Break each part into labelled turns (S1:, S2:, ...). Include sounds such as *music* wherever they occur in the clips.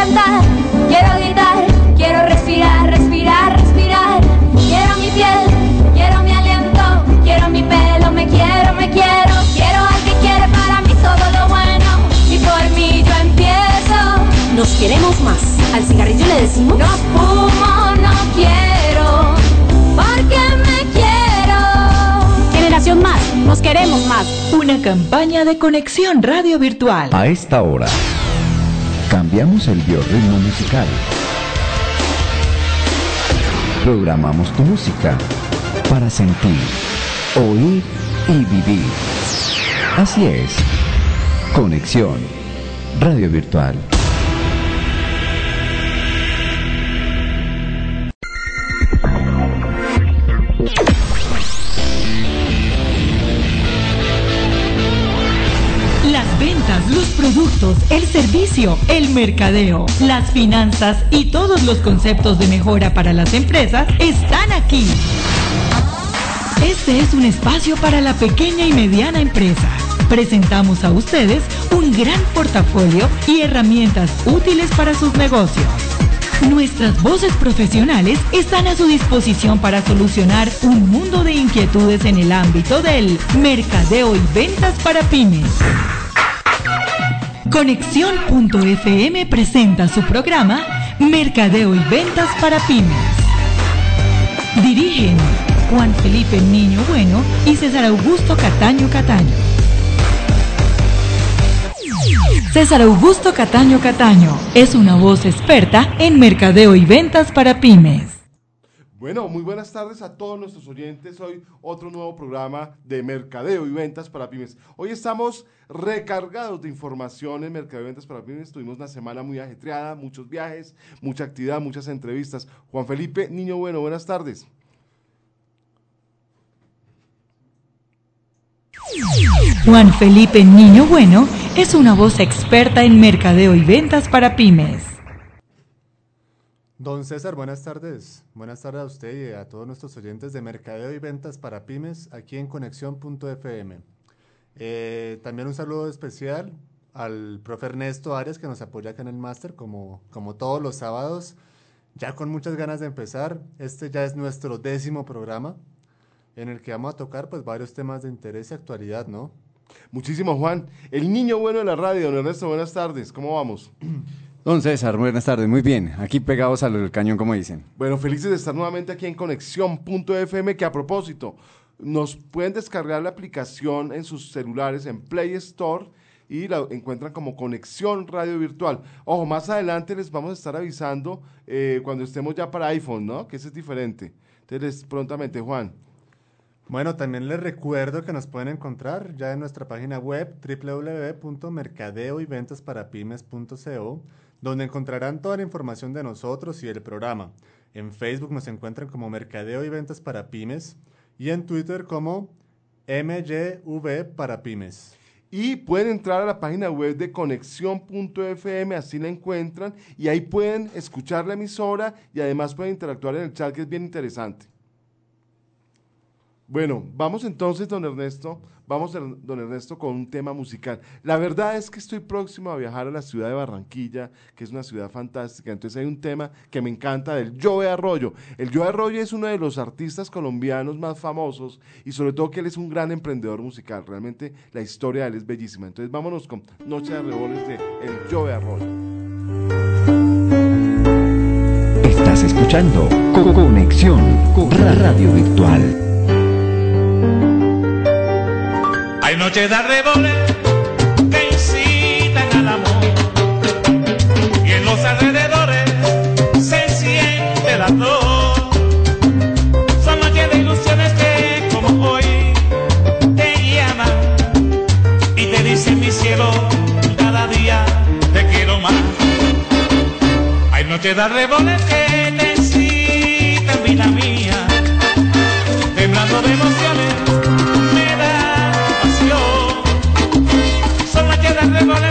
S1: cantar, quiero gritar, quiero respirar, respirar, respirar. Quiero mi piel, quiero mi aliento, quiero mi pelo, me quiero, me quiero. Quiero al que quiere para mí todo lo bueno y por mí yo empiezo.
S2: Nos queremos más. Al cigarrillo le decimos.
S1: No fumo, no quiero, porque me quiero.
S2: Generación Más. Nos queremos más.
S3: Una campaña de conexión radio virtual.
S4: A esta hora, cambiamos el biorritmo musical. Programamos tu música para sentir, oír y vivir. Así es. Conexión Radio Virtual.
S3: El mercadeo, las finanzas y todos los conceptos de mejora para las empresas están aquí. Este es un espacio para la pequeña y mediana empresa. Presentamos a ustedes un gran portafolio y herramientas útiles para sus negocios. Nuestras voces profesionales están a su disposición para solucionar un mundo de inquietudes en el ámbito del mercadeo y ventas para pymes. Conexión.fm presenta su programa Mercadeo y Ventas para Pymes. Dirigen Juan Felipe Niño Bueno y César Augusto Cataño Cataño. César Augusto Cataño Cataño es una voz experta en mercadeo y ventas para pymes.
S5: Bueno, muy buenas tardes a todos nuestros oyentes. Hoy otro nuevo programa de mercadeo y ventas para pymes. Hoy estamos recargados de información en mercadeo y ventas para pymes. Tuvimos una semana muy ajetreada, muchos viajes, mucha actividad, muchas entrevistas. Juan Felipe Niño Bueno, buenas tardes.
S3: Juan Felipe Niño Bueno es una voz experta en mercadeo y ventas para pymes.
S6: Don César, buenas tardes. Buenas tardes a usted y a todos nuestros oyentes de Mercadeo y Ventas para Pymes aquí en Conexión.fm. Eh, también un saludo especial al profe Ernesto Arias que nos apoya acá en el máster como, como todos los sábados. Ya con muchas ganas de empezar. Este ya es nuestro décimo programa en el que vamos a tocar pues varios temas de interés y actualidad, ¿no?
S5: Muchísimo, Juan. El niño bueno de la radio, don Ernesto, buenas tardes. ¿Cómo vamos? *clears throat*
S7: Don César, buenas tardes, muy bien. Aquí pegados al cañón, como dicen.
S5: Bueno, felices de estar nuevamente aquí en Conexión.fm, que a propósito, nos pueden descargar la aplicación en sus celulares en Play Store y la encuentran como Conexión Radio Virtual. Ojo, más adelante les vamos a estar avisando eh, cuando estemos ya para iPhone, ¿no? Que ese es diferente. Entonces, prontamente, Juan.
S6: Bueno, también les recuerdo que nos pueden encontrar ya en nuestra página web www.mercadeoyventasparapymes.co, donde encontrarán toda la información de nosotros y del programa. En Facebook nos encuentran como Mercadeo y Ventas para Pymes y en Twitter como MYV para Pymes.
S5: Y pueden entrar a la página web de conexión.fm, así la encuentran, y ahí pueden escuchar la emisora y además pueden interactuar en el chat, que es bien interesante. Bueno, vamos entonces, don Ernesto, vamos, don Ernesto, con un tema musical. La verdad es que estoy próximo a viajar a la ciudad de Barranquilla, que es una ciudad fantástica. Entonces hay un tema que me encanta del Joe Arroyo. El Joe Arroyo es uno de los artistas colombianos más famosos y sobre todo que él es un gran emprendedor musical. Realmente la historia de él es bellísima. Entonces vámonos con Noche de Reboles de El Joe Arroyo.
S4: Estás escuchando Conexión Radio Virtual.
S8: Hay noches de arreboles que incitan al amor y en los alrededores se siente la flor. Son noches de ilusiones que como hoy te llaman y te dicen mi cielo cada día te quiero más. Hay noches de arreboles que te incitan vida mía, temblando de emociones. De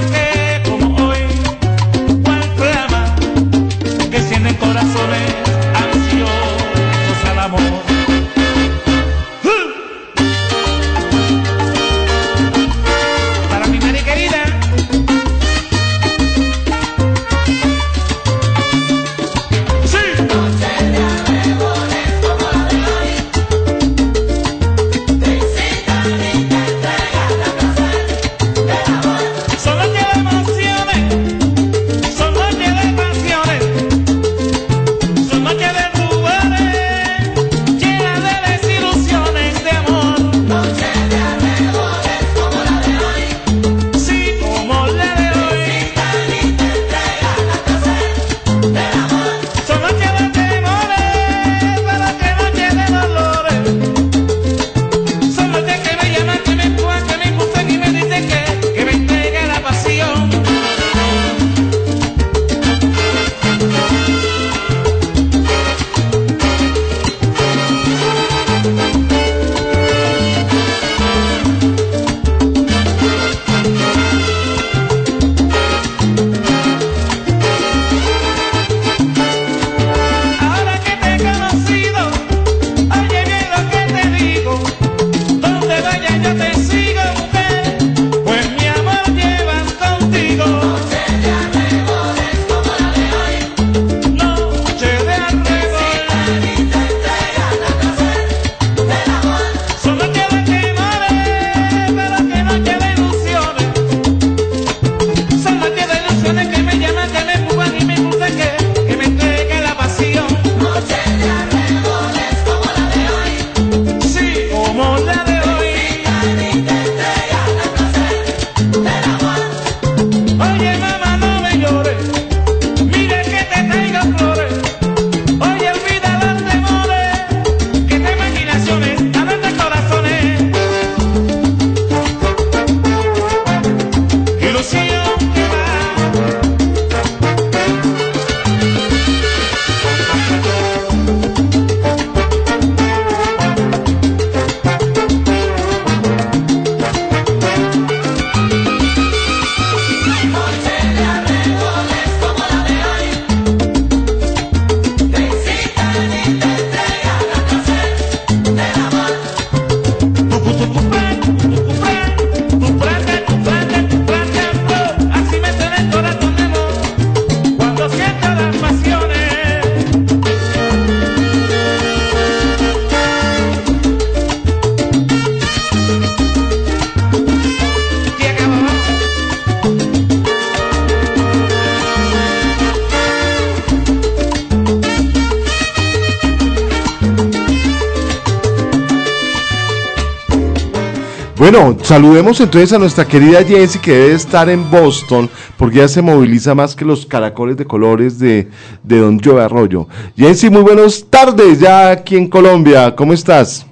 S5: saludemos entonces a nuestra querida Jensi que debe estar en Boston porque ella se moviliza más que los caracoles de colores de, de Don Joe Arroyo. Jensi, muy buenas tardes ya aquí en Colombia. ¿Cómo estás?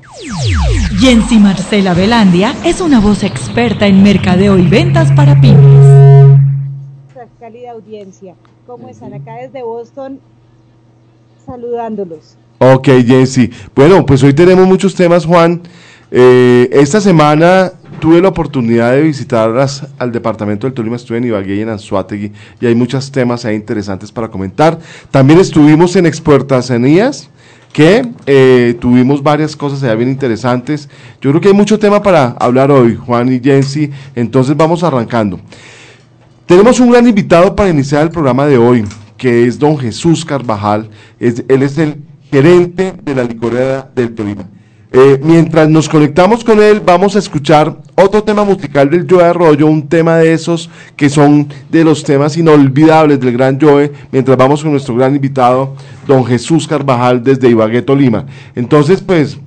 S3: Jensi Marcela Velandia es una voz experta en mercadeo y ventas para pymes.
S9: Cálida audiencia. ¿Cómo están acá desde Boston? Saludándolos.
S5: Ok, Jensi. Bueno, pues hoy tenemos muchos temas, Juan. Eh, esta semana tuve la oportunidad de visitar las- al departamento del Tolima, estuve en Ibagué y en Anzuategui y hay muchos temas ahí interesantes para comentar. También estuvimos en Exportasanías, que eh, tuvimos varias cosas allá bien interesantes. Yo creo que hay mucho tema para hablar hoy, Juan y Jensi, entonces vamos arrancando. Tenemos un gran invitado para iniciar el programa de hoy, que es don Jesús Carvajal. Él es el gerente de la licorera del Tolima. Eh, mientras nos conectamos con él, vamos a escuchar otro tema musical del Joe Arroyo, un tema de esos que son de los temas inolvidables del gran Joe, mientras vamos con nuestro gran invitado, don Jesús Carvajal, desde Ibagué, Tolima. Entonces, pues,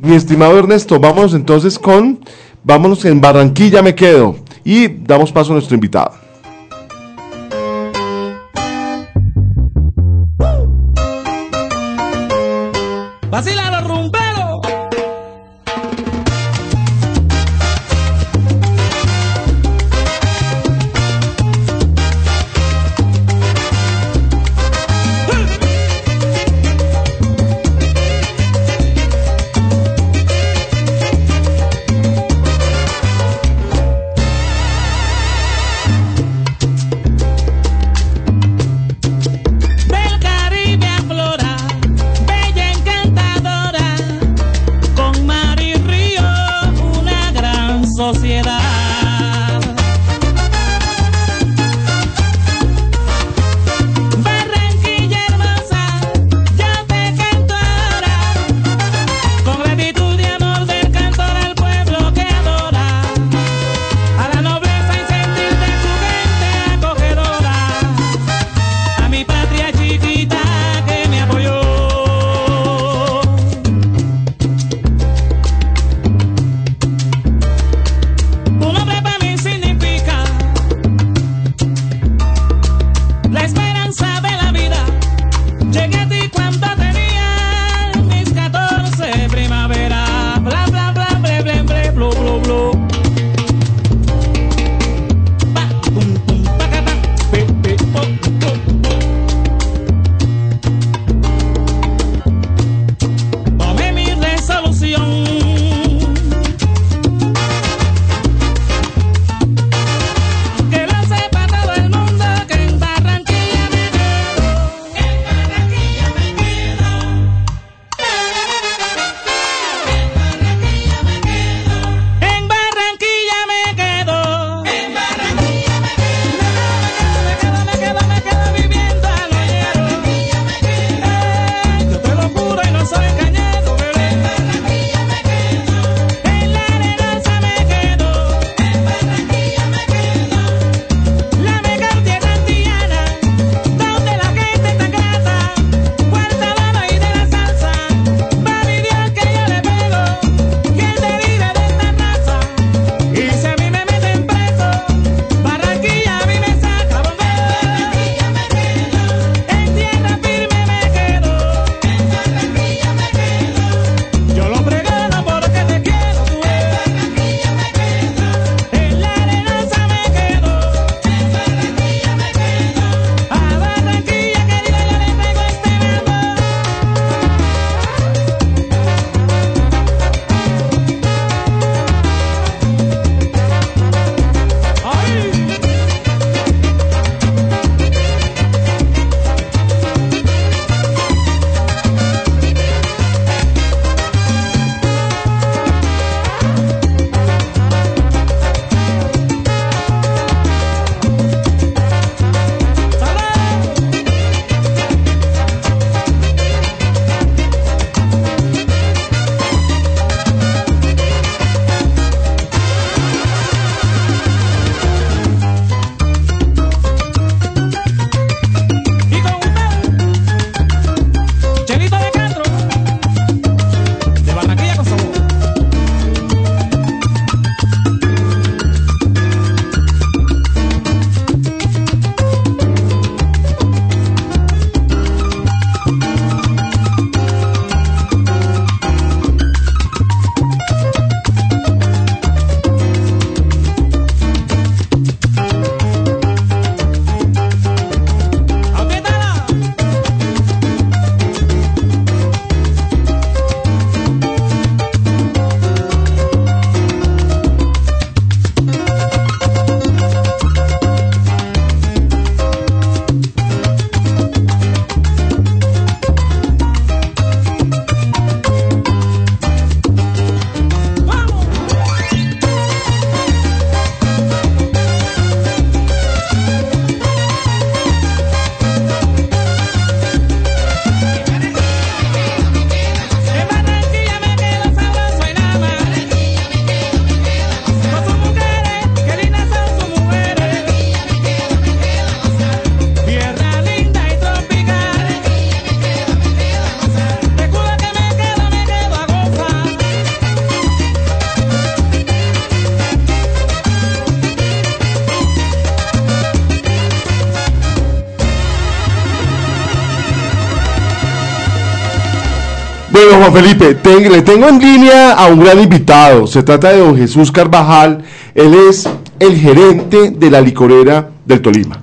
S5: mi estimado Ernesto, vámonos entonces con, vámonos en Barranquilla me quedo y damos paso a nuestro invitado.
S8: Vacila
S5: Felipe, le tengo en línea a un gran invitado. Se trata de don Jesús Carvajal. Él es el gerente de la licorera del Tolima.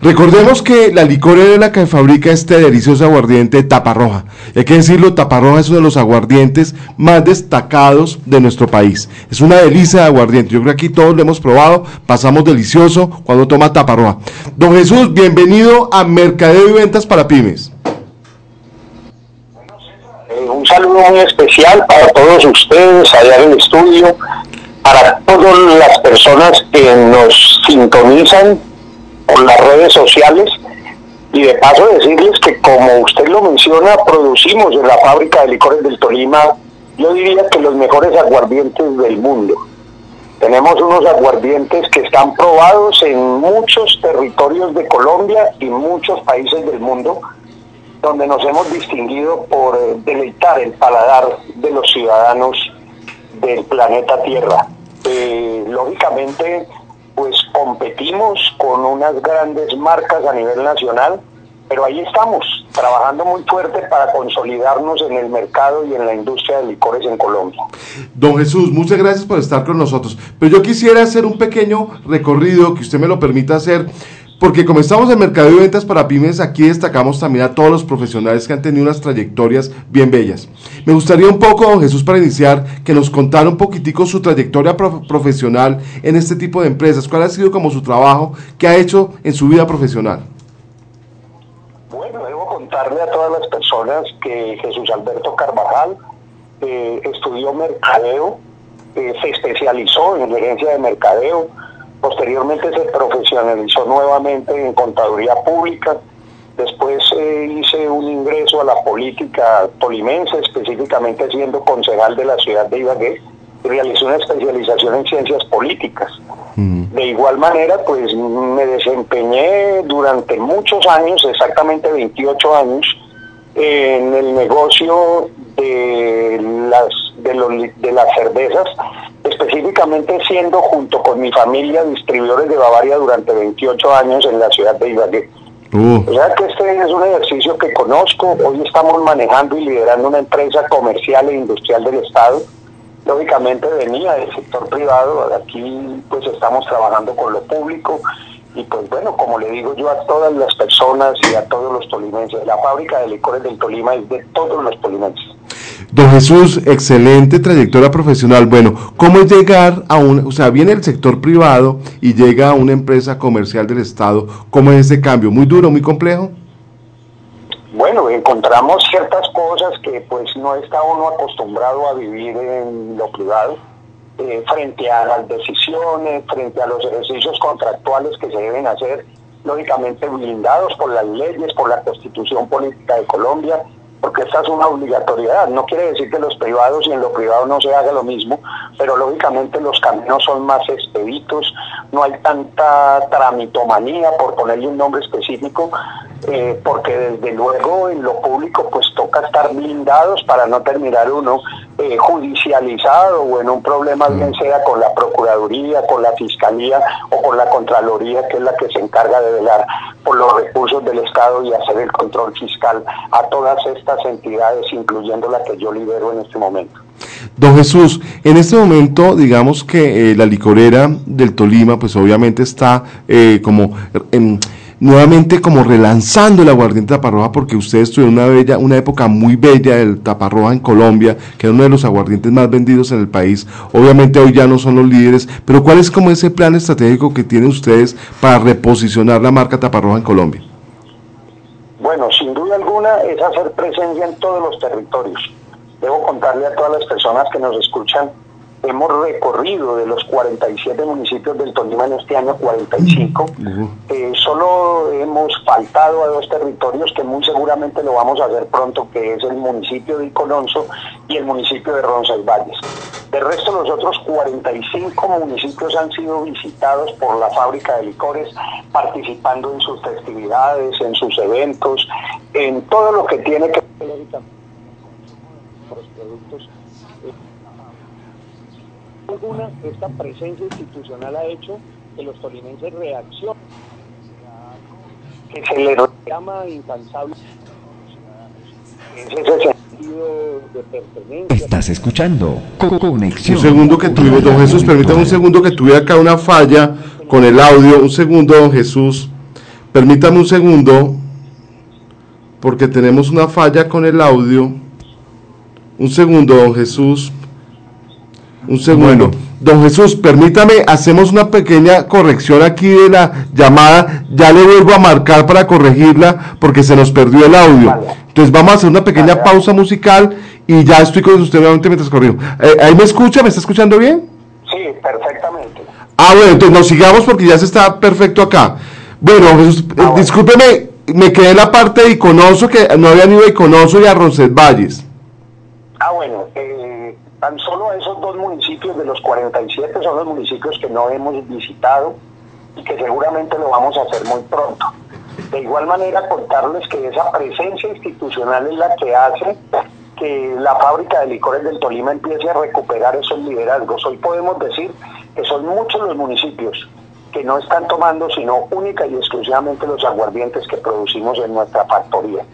S5: Recordemos que la licorera es la que fabrica este delicioso aguardiente Taparroja. Hay que decirlo, Taparroja es uno de los aguardientes más destacados de nuestro país. Es una delicia de aguardiente. Yo creo que aquí todos lo hemos probado, pasamos delicioso cuando toma Taparroja. Don Jesús, bienvenido a Mercadeo y Ventas para Pymes.
S10: Eh, un saludo muy para todos ustedes allá en el estudio, para todas las personas que nos sintonizan por las redes sociales y de paso decirles que como usted lo menciona, producimos en la fábrica de licores del Tolima, yo diría que los mejores aguardientes del mundo. Tenemos unos aguardientes que están probados en muchos territorios de Colombia y muchos países del mundo donde nos hemos distinguido por eh, deleitar el paladar de los ciudadanos del planeta Tierra. Eh, lógicamente, pues competimos con unas grandes marcas a nivel nacional, pero ahí estamos, trabajando muy fuerte para consolidarnos en el mercado y en la industria de licores en Colombia.
S5: Don Jesús, muchas gracias por estar con nosotros. Pero yo quisiera hacer un pequeño recorrido, que usted me lo permita hacer, porque como estamos en Mercado y Ventas para Pymes, aquí destacamos también a todos los profesionales que han tenido unas trayectorias bien bellas. Me gustaría un poco, don Jesús, para iniciar, que nos contara un poquitico su trayectoria prof- profesional en este tipo de empresas. ¿Cuál ha sido como su trabajo que ha hecho en su vida profesional?
S10: Bueno, debo contarle a todas las personas que Jesús Alberto Carvajal eh, estudió mercadeo, eh, se especializó en gerencia de mercadeo, posteriormente se profesionalizó nuevamente en contaduría pública, después eh, hice un ingreso a la política tolimense, específicamente siendo concejal de la ciudad de Ibagué, realicé una especialización en ciencias políticas. De igual manera, pues me desempeñé durante muchos años, exactamente 28 años, en el negocio de las de, los li- de las cervezas, específicamente siendo junto con mi familia distribuidores de Bavaria durante 28 años en la ciudad de Ibagué. O sea que este es un ejercicio que conozco. Hoy estamos manejando y liderando una empresa comercial e industrial del Estado. Lógicamente venía del sector privado, aquí pues estamos trabajando con lo público y pues bueno, como le digo yo a todas las personas y a todos los tolimenses, la fábrica de licores del Tolima es de todos los tolimenses.
S5: Don Jesús, excelente trayectoria profesional. Bueno, ¿cómo es llegar a un, o sea, viene el sector privado y llega a una empresa comercial del Estado? ¿Cómo es ese cambio? ¿Muy duro, muy complejo?
S10: Bueno, encontramos ciertas cosas que pues no está uno acostumbrado a vivir en lo privado, eh, frente a las decisiones, frente a los ejercicios contractuales que se deben hacer, lógicamente blindados por las leyes, por la constitución política de Colombia, porque esta es una obligatoriedad. No quiere decir que los privados y en lo privado no se haga lo mismo, pero lógicamente los caminos son más expeditos, no hay tanta tramitomanía, por ponerle un nombre específico, eh, porque desde luego en lo público pues toca estar blindados para no terminar uno eh, judicializado o en un problema bien sea con la Procuraduría, con la Fiscalía o con la Contraloría, que es la que se encarga de velar por los recursos del Estado y hacer el control fiscal a todas estas entidades, incluyendo la que yo lidero en este momento.
S5: Don Jesús, en este momento, digamos que eh, la licorera del Tolima, pues obviamente está eh, como em, nuevamente como relanzando el aguardiente taparroja, porque ustedes tuvieron una bella, una época muy bella del taparroja en Colombia, que era uno de los aguardientes más vendidos en el país. Obviamente hoy ya no son los líderes, pero ¿cuál es como ese plan estratégico que tienen ustedes para reposicionar la marca taparroja en Colombia?
S10: Bueno, sin duda alguna es hacer presencia en todos los territorios. Debo contarle a todas las personas que nos escuchan, hemos recorrido de los 47 municipios del Tolima en este año 45. Eh, solo hemos faltado a dos territorios que muy seguramente lo vamos a hacer pronto, que es el municipio de Icononso y el municipio de Roncesvalles. De resto, los otros 45 municipios han sido visitados por la fábrica de licores, participando en sus festividades, en sus eventos, en todo lo que tiene que ver con los productos. Alguna, esta presencia institucional ha hecho que los tolimenses reaccionen, que se les llama incansable. De pertenencia.
S4: Estás escuchando Co- Conexión.
S5: Un segundo que tuvimos, don Jesús, permítame un segundo que tuve acá una falla con el audio. Un segundo, don Jesús. Permítame un segundo, porque tenemos una falla con el audio. Un segundo, don Jesús. Un segundo. Don Jesús, permítame, hacemos una pequeña corrección aquí de la llamada. Ya le vuelvo a marcar para corregirla porque se nos perdió el audio. Entonces vamos a hacer una pequeña pausa musical y ya estoy con usted nuevamente mientras corrijo. Eh, ¿Ahí me escucha? ¿Me está escuchando bien?
S10: Sí, perfectamente.
S5: Ah, bueno, entonces nos sigamos porque ya se está perfecto acá. Bueno, Jesús, eh, discúlpeme, me quedé en la parte de Iconoso, que no habían ido a Iconoso y a Roncesvalles.
S10: Ah, bueno, eh, tan solo esos dos municipios de los 47 son los municipios que no hemos visitado y que seguramente lo vamos a hacer muy pronto. De igual manera, contarles que esa presencia institucional es la que hace que la fábrica de licores del Tolima empiece a recuperar esos liderazgos. Hoy podemos decir que son muchos los municipios que no están tomando sino única y exclusivamente los aguardientes que producimos en nuestra factoría.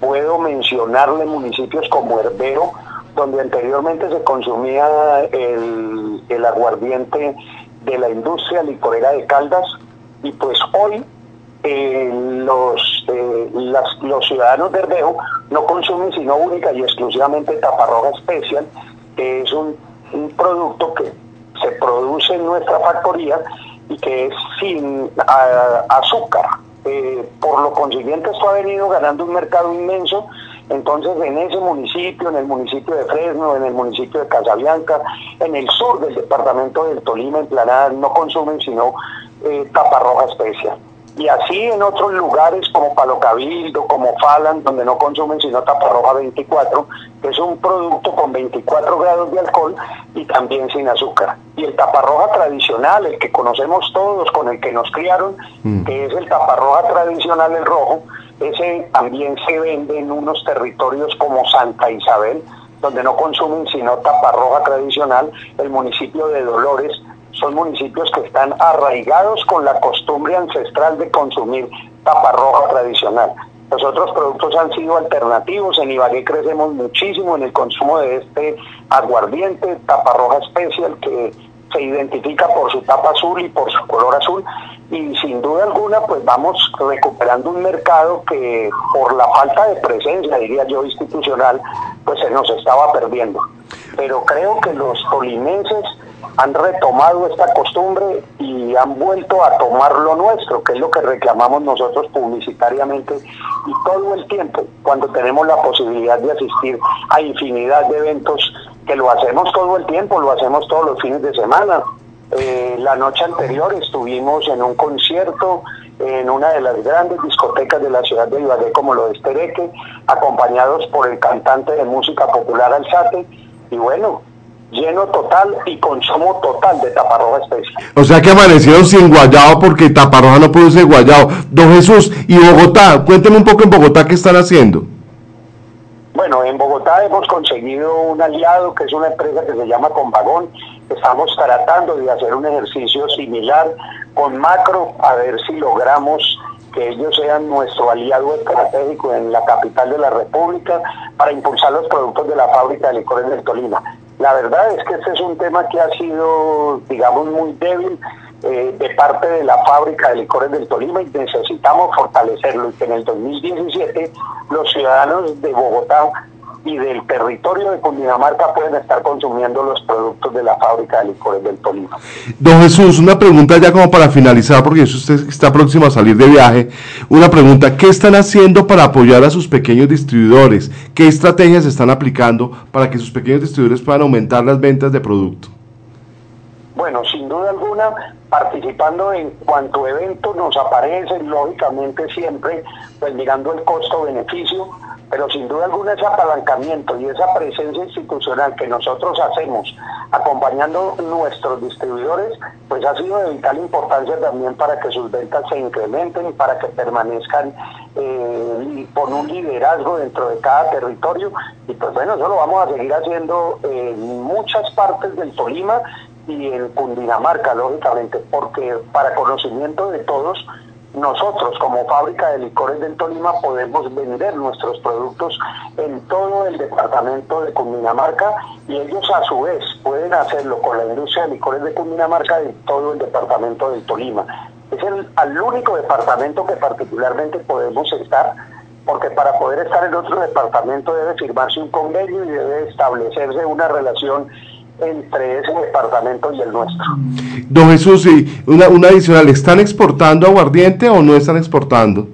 S10: Puedo mencionarle municipios como Herbero, donde anteriormente se consumía el, el aguardiente de la industria licorera de Caldas, y pues hoy eh, los, eh, los ciudadanos de Herbeo no consumen sino única y exclusivamente taparroja especial, que es un, un producto que se produce en nuestra factoría y que es sin azúcar. Eh, por lo consiguiente esto ha venido ganando un mercado inmenso, entonces en ese municipio, en el municipio de Fresno, en el municipio de Casabianca, en el sur del departamento del Tolima, en Planada, no consumen sino eh, taparroja especial. Y así en otros lugares como Palo Cabildo, como Falan, donde no consumen sino taparroja 24, que es un producto con 24 grados de alcohol y también sin azúcar. Y el taparroja tradicional, el que conocemos todos, con el que nos criaron, que es el taparroja tradicional, el rojo, ese también se vende en unos territorios como Santa Isabel, donde no consumen sino taparroja tradicional, el municipio de Dolores, son municipios que están arraigados con la costumbre ancestral de consumir taparroja tradicional. Los otros productos han sido alternativos, en Ibagué crecemos muchísimo en el consumo de este aguardiente, taparroja especial, que se identifica por su tapa azul y por su color azul, y sin duda alguna pues vamos recuperando un mercado que por la falta de presencia, diría yo, institucional, pues se nos estaba perdiendo. Pero creo que los tolimenses han retomado esta costumbre y han vuelto a tomar lo nuestro, que es lo que reclamamos nosotros publicitariamente y todo el tiempo, cuando tenemos la posibilidad de asistir a infinidad de eventos, que lo hacemos todo el tiempo, lo hacemos todos los fines de semana. Eh, la noche anterior estuvimos en un concierto en una de las grandes discotecas de la ciudad de Ibagué, como lo es Tereque, acompañados por el cantante de música popular Alzate, y bueno, lleno total y consumo total de taparroja especial.
S5: O sea que amanecieron sin guayabo porque Taparroja no produce guayabo. Don Jesús, y Bogotá, cuénteme un poco en Bogotá qué están haciendo.
S10: Bueno, en Bogotá hemos conseguido un aliado que es una empresa que se llama Convagón. Estamos tratando de hacer un ejercicio similar con Macro, a ver si logramos que ellos sean nuestro aliado estratégico en la capital de la República para impulsar los productos de la fábrica de licores del Tolima. La verdad es que este es un tema que ha sido, digamos, muy débil eh, de parte de la fábrica de licores del Tolima y necesitamos fortalecerlo y que en el 2017 los ciudadanos de Bogotá y del territorio de Cundinamarca pueden estar consumiendo los productos de la fábrica de licores del Tolima.
S5: Don Jesús, una pregunta ya como para finalizar, porque usted está próximo a salir de viaje. Una pregunta, ¿qué están haciendo para apoyar a sus pequeños distribuidores? ¿Qué estrategias están aplicando para que sus pequeños distribuidores puedan aumentar las ventas de producto?
S10: Bueno, sin duda alguna, participando en cuanto evento nos aparece, lógicamente siempre, pues mirando el costo-beneficio, pero sin duda alguna ese apalancamiento y esa presencia institucional que nosotros hacemos acompañando nuestros distribuidores, pues ha sido de vital importancia también para que sus ventas se incrementen y para que permanezcan eh, con un liderazgo dentro de cada territorio. Y pues bueno, eso lo vamos a seguir haciendo en muchas partes del Tolima y en Cundinamarca, lógicamente, porque para conocimiento de todos, nosotros como fábrica de licores del Tolima podemos vender nuestros productos en todo el departamento de Cundinamarca y ellos a su vez pueden hacerlo con la industria de licores de Cundinamarca en todo el departamento del Tolima. Es el, único departamento que particularmente podemos estar porque para poder estar en otro departamento debe firmarse un convenio y debe establecerse una relación entre ese departamento y el nuestro.
S5: Don Jesús, y una, una adicional, ¿están exportando aguardiente o no están exportando?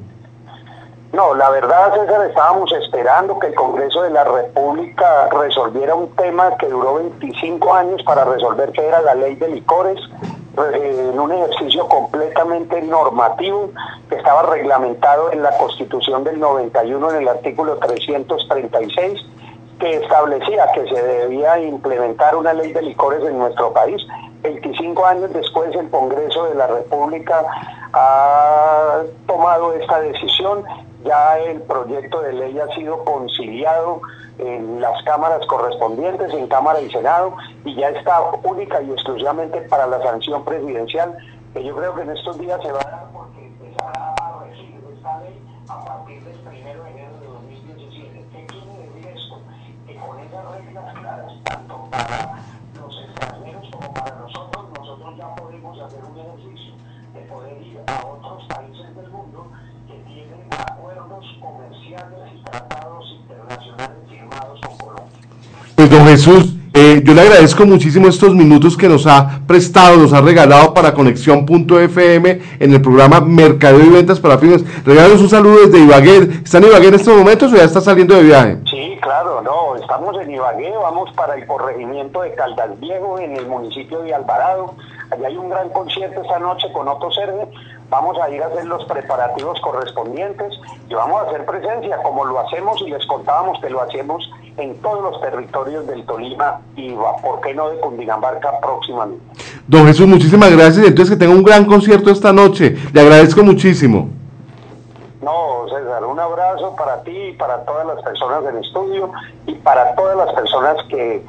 S10: No, la verdad, César, estábamos esperando que el Congreso de la República resolviera un tema que duró 25 años para resolver, que era la ley de licores, eh, en un ejercicio completamente normativo que estaba reglamentado en la Constitución del 91 en el artículo 336 que establecía que se debía implementar una ley de licores en nuestro país. 25 años después el Congreso de la República ha tomado esta decisión, ya el proyecto de ley ha sido conciliado en las cámaras correspondientes, en Cámara y Senado, y ya está única y exclusivamente para la sanción presidencial, que yo creo que en estos días se va a dar porque empezará a regir esta ley a partir del primero de enero de 2017. ¿Qué quiere decir esto? Que claras, tanto para los extranjeros como para nosotros, nosotros ya podemos hacer un ejercicio de poder ir a otros países del mundo que tienen acuerdos comerciales y tratados internacionales firmados con Colombia.
S5: Pues don Jesús, eh, yo le agradezco muchísimo estos minutos que nos ha prestado, nos ha regalado para Conexión.fm en el programa Mercadeo y Ventas para Pymes. Regálanos un saludo desde Ibagué. ¿Está en Ibagué en estos momentos o ya está saliendo de viaje?
S10: Sí, claro, no, estamos en Ibagué, vamos para el corregimiento de Caldas Viejo en el municipio de Alvarado. Allá hay un gran concierto esta noche con Otto Cerve. Vamos a ir a hacer los preparativos correspondientes y vamos a hacer presencia como lo hacemos y les contábamos que lo hacemos en todos los territorios del Tolima y, ¿por qué no, de Cundinamarca próximamente?
S5: Don Jesús, muchísimas gracias. Entonces que tenga un gran concierto esta noche. Le agradezco muchísimo.
S10: No, César, un abrazo para ti y para todas las personas del estudio y para todas las personas que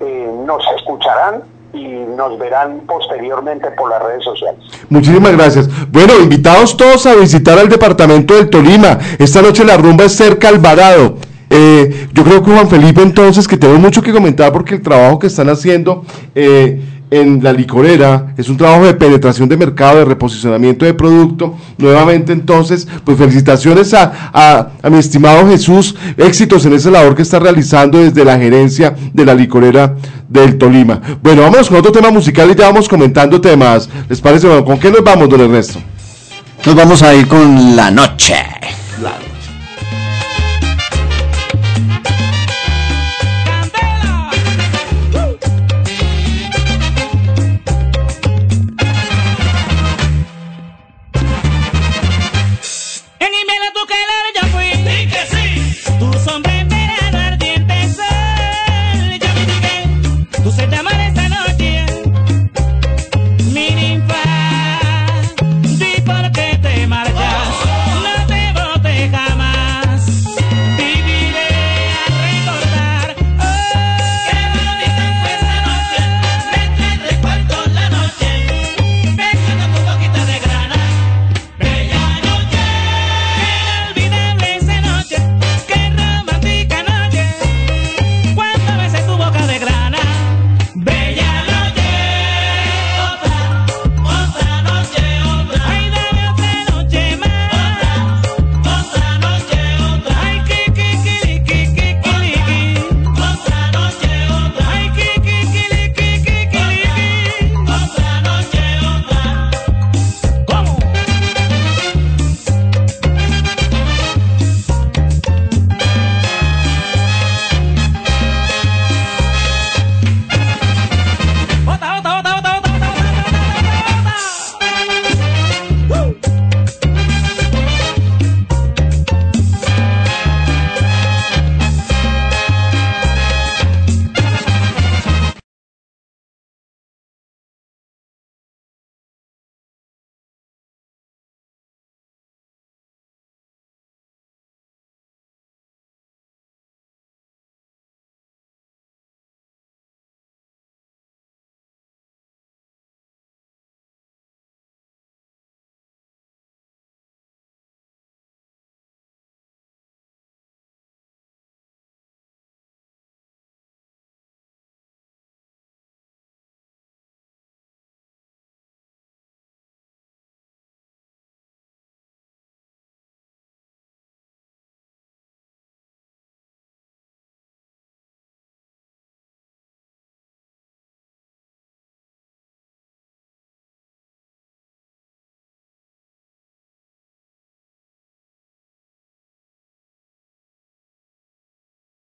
S10: eh, nos escucharán y nos verán posteriormente por las redes sociales.
S5: Muchísimas gracias. Bueno, invitados todos a visitar al departamento del Tolima. Esta noche la rumba es cerca al Alvarado. Eh, yo creo que Juan Felipe entonces, que tengo mucho que comentar porque el trabajo que están haciendo eh, en la licorera es un trabajo de penetración de mercado, de reposicionamiento de producto. Nuevamente entonces, pues felicitaciones a, a- mi estimado Jesús, éxitos en esa labor que está realizando desde la gerencia de la licorera del Tolima. Bueno, vamos con otro tema musical y ya vamos comentando temas. ¿Les parece? Bueno, ¿Con qué nos vamos, don Ernesto?
S7: Nos vamos a ir con la noche.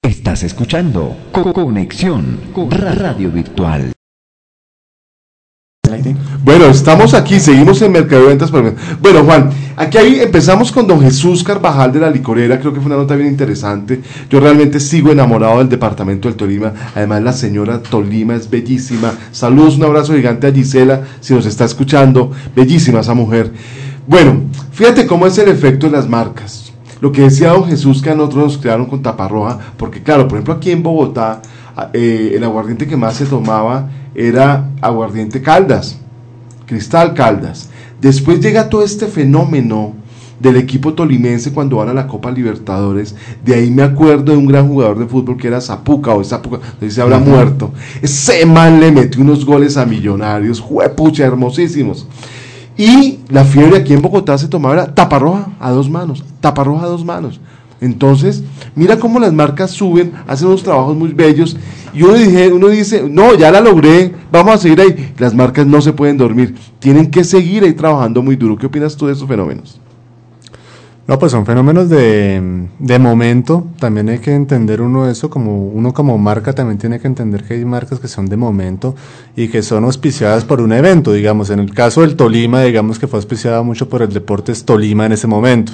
S4: Estás escuchando Co- Conexión Radio Virtual.
S5: Bueno, estamos aquí, seguimos en Mercado de Ventas. Bueno, Juan, aquí ahí empezamos con don Jesús Carvajal de la Licorera, creo que fue una nota bien interesante. Yo realmente sigo enamorado del departamento del Tolima. Además, la señora Tolima es bellísima. Saludos, un abrazo gigante a Gisela, si nos está escuchando. Bellísima esa mujer. Bueno, fíjate cómo es el efecto de las marcas. Lo que decía don Jesús que a nosotros nos crearon con taparroja, porque claro, por ejemplo aquí en Bogotá, eh, el aguardiente que más se tomaba era aguardiente Caldas, Cristal Caldas. Después llega todo este fenómeno del equipo tolimense cuando van a la Copa Libertadores. De ahí me acuerdo de un gran jugador de fútbol que era Zapuca o Zapuca, no sé si habrá muerto. Ese man le metió unos goles a millonarios, juepucha, hermosísimos. Y la fiebre aquí en Bogotá se tomaba era taparroja a dos manos, taparroja a dos manos. Entonces, mira cómo las marcas suben, hacen unos trabajos muy bellos. Y uno, dije, uno dice, no, ya la logré, vamos a seguir ahí. Las marcas no se pueden dormir, tienen que seguir ahí trabajando muy duro. ¿Qué opinas tú de esos fenómenos?
S6: No, pues son fenómenos de, de momento. También hay que entender uno eso como uno como marca también tiene que entender que hay marcas que son de momento y que son auspiciadas por un evento. Digamos, en el caso del Tolima, digamos que fue auspiciada mucho por el Deportes Tolima en ese momento.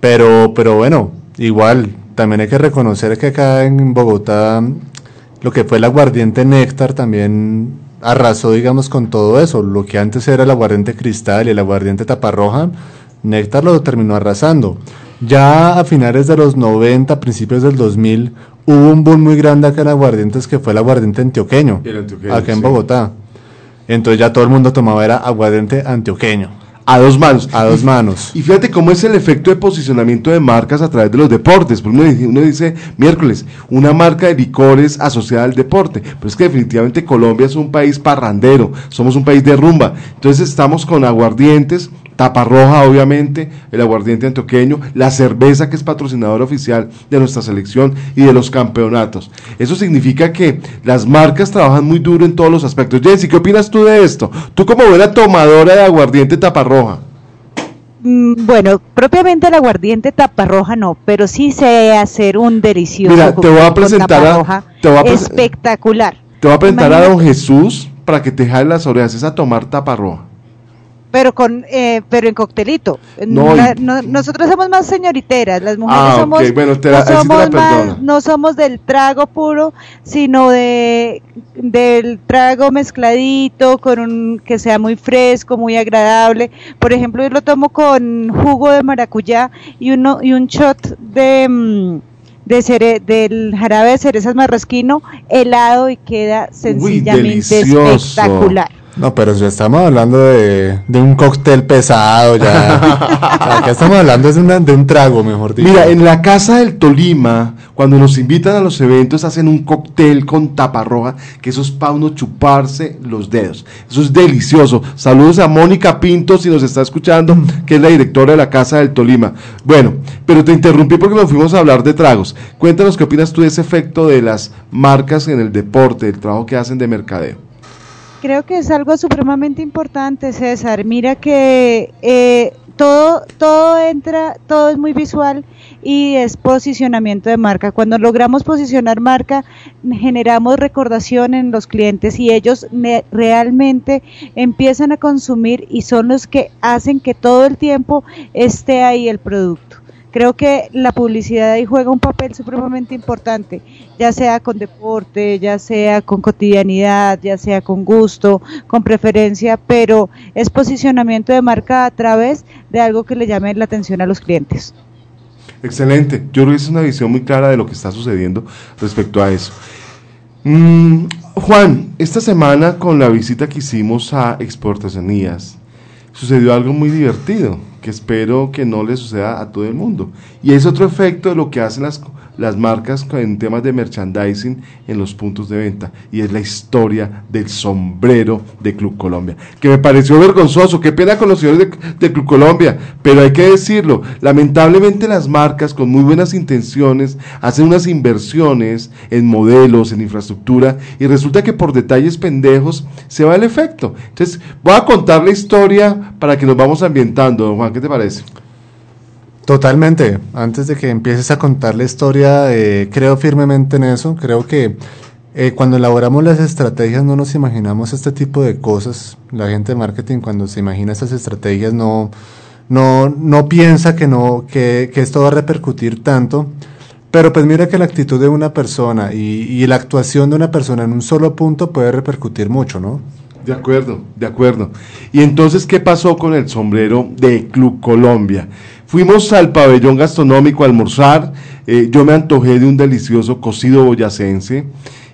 S6: Pero, pero bueno, igual también hay que reconocer que acá en Bogotá lo que fue el aguardiente néctar también arrasó, digamos, con todo eso. Lo que antes era el aguardiente cristal y el aguardiente taparroja, néctar lo terminó arrasando. Ya a finales de los 90, principios del 2000, hubo un boom muy grande acá en aguardientes que fue el aguardiente antioqueño,
S5: El antioqueño,
S6: acá en
S5: sí.
S6: Bogotá. Entonces ya todo el mundo tomaba era aguardiente antioqueño.
S5: A dos manos.
S6: A dos manos.
S5: Y fíjate cómo es el efecto de posicionamiento de marcas a través de los deportes. Porque uno, dice- uno dice, miércoles, una marca de licores asociada al deporte. Pero es que definitivamente Colombia es un país parrandero, somos un país de rumba. Entonces estamos con aguardientes, taparroja obviamente, el aguardiente antioqueño, la cerveza que es patrocinador oficial de nuestra selección y de los campeonatos. Eso significa que las marcas trabajan muy duro en todos los aspectos. Jessy, ¿qué opinas tú de esto? Tú como buena tomadora de aguardiente taparroja.
S9: Mm, Bueno, propiamente el aguardiente taparroja no, pero sí sé hacer un delicioso
S5: Mira, te voy a presentar a- te voy a
S9: espectacular.
S5: Te voy a presentar a don Jesús para que te jale las orejas, es a tomar taparroja.
S9: Pero con, eh, pero en coctelito.
S5: No,
S9: nosotros somos más señoriteras, las mujeres
S5: Ah,
S9: somos,
S5: bueno, te
S9: no,
S5: la- ahí sí te la
S9: somos más- no somos del trago puro, sino de del trago mezcladito, con un que sea muy fresco, muy agradable. Por ejemplo, yo lo tomo con jugo de maracuyá y uno y un shot de mm, de cere- del jarabe de cerezas marrasquino helado y queda sencillamente espectacular.
S6: No, pero ya estamos hablando de, de un cóctel pesado, ya. *laughs* Acá estamos hablando es de, una- de un trago, mejor dicho.
S5: Mira, en la casa del Tolima, cuando nos invitan a los eventos, hacen un cóctel con taparroja, que eso es para uno chuparse los dedos. Eso es delicioso. Saludos a Mónica Pinto, si nos está escuchando, que es la directora de la casa del Tolima. Bueno, pero te interrumpí porque nos fuimos a hablar de tragos. Cuéntanos qué opinas tú de ese efecto de las marcas en el deporte, del trabajo que hacen de mercadeo.
S9: Creo que es algo supremamente importante, César. Mira que eh, todo, todo entra, todo es muy visual y es posicionamiento de marca. Cuando logramos posicionar marca, generamos recordación en los clientes y ellos realmente empiezan a consumir y son los que hacen que todo el tiempo esté ahí el producto. Creo que la publicidad ahí juega un papel supremamente importante, ya sea con deporte, ya sea con cotidianidad, ya sea con gusto, con preferencia, pero es posicionamiento de marca a través de algo que le llame la atención a los clientes.
S5: Excelente. Yo creo que es una visión muy clara de lo que está sucediendo respecto a eso. Mm, Juan, esta semana con la visita que hicimos a Exportacionías, sucedió algo muy divertido que espero que no le suceda a todo el mundo. Y es otro efecto de lo que hacen las, las marcas en temas de merchandising en los puntos de venta. Y es la historia del sombrero de Club Colombia. Que me pareció vergonzoso. Qué pena con los señores de, de Club Colombia. Pero hay que decirlo. Lamentablemente las marcas con muy buenas intenciones hacen unas inversiones en modelos, en infraestructura. Y resulta que por detalles pendejos se va el efecto. Entonces voy a contar la historia para que nos vamos ambientando. Don Juan, ¿qué te parece?
S6: Totalmente. Antes de que empieces a contar la historia, eh, creo firmemente en eso. Creo que eh, cuando elaboramos las estrategias no nos imaginamos este tipo de cosas. La gente de marketing cuando se imagina estas estrategias no, no, no piensa que, no, que, que esto va a repercutir tanto. Pero pues mira que la actitud de una persona y, y la actuación de una persona en un solo punto puede repercutir mucho, ¿no?
S5: De acuerdo, de acuerdo. Y entonces, ¿qué pasó con el sombrero de Club Colombia? Fuimos al pabellón gastronómico a almorzar, eh, yo me antojé de un delicioso cocido boyacense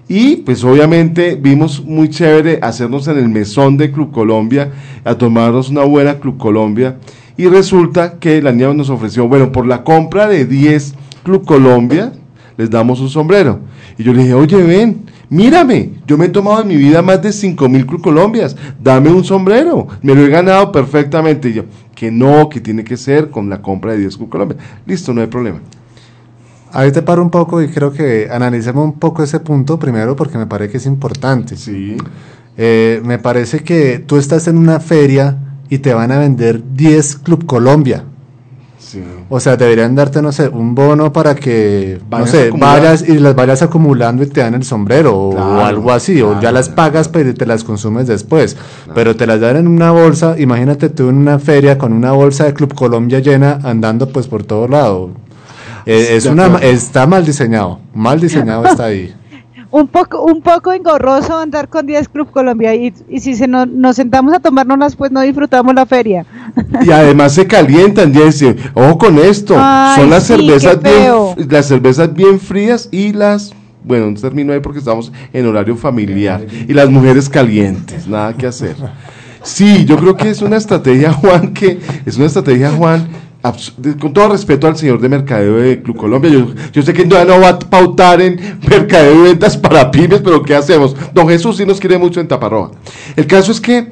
S5: y pues obviamente vimos muy chévere hacernos en el mesón de Club Colombia, a tomarnos una buena Club Colombia y resulta que la niña nos ofreció, bueno, por la compra de 10 Club Colombia, les damos un sombrero. Y yo le dije, oye, ven, mírame, yo me he tomado en mi vida más de 5 mil Club Colombias, dame un sombrero, me lo he ganado perfectamente. Y yo, que no, que tiene que ser con la compra de 10 Club Colombia. Listo, no hay problema.
S6: Ahí te paro un poco y creo que analicemos un poco ese punto primero porque me parece que es importante.
S5: Sí.
S6: Eh, me parece que tú estás en una feria y te van a vender 10 Club Colombia. O sea, deberían darte, no sé, un bono para que,
S5: Vayas
S6: no sé, vayas y las vayas acumulando y te dan el sombrero o,
S5: Claro,
S6: algo así, o ya
S5: claro,
S6: las pagas pero te las consumes después. Pero te las dan en una bolsa, imagínate tú en una feria con una bolsa de Club Colombia llena andando pues por todo lado. Eh, es una, está mal diseñado, mal diseñado está ahí. *laughs*
S9: Un poco, un poco engorroso andar con 10 Club Colombia y, y si se nos, nos sentamos a tomárnoslas pues no disfrutamos la feria.
S5: Y además se calientan, Jessy. Ojo con esto.
S9: Ay,
S5: Son las
S9: sí,
S5: cervezas bien, las cervezas bien frías y las bueno, no termino ahí porque estamos en horario familiar y las mujeres calientes, nada que hacer. Sí, yo creo que es una estrategia, *laughs* Juan, que es una estrategia, Juan, con todo respeto al señor de mercadeo de Club Colombia, yo, sé que ya no va a pautar en *laughs* mercadeo y ventas para pymes, pero ¿qué hacemos? Don Jesús sí nos quiere mucho en Taparroja. El caso es que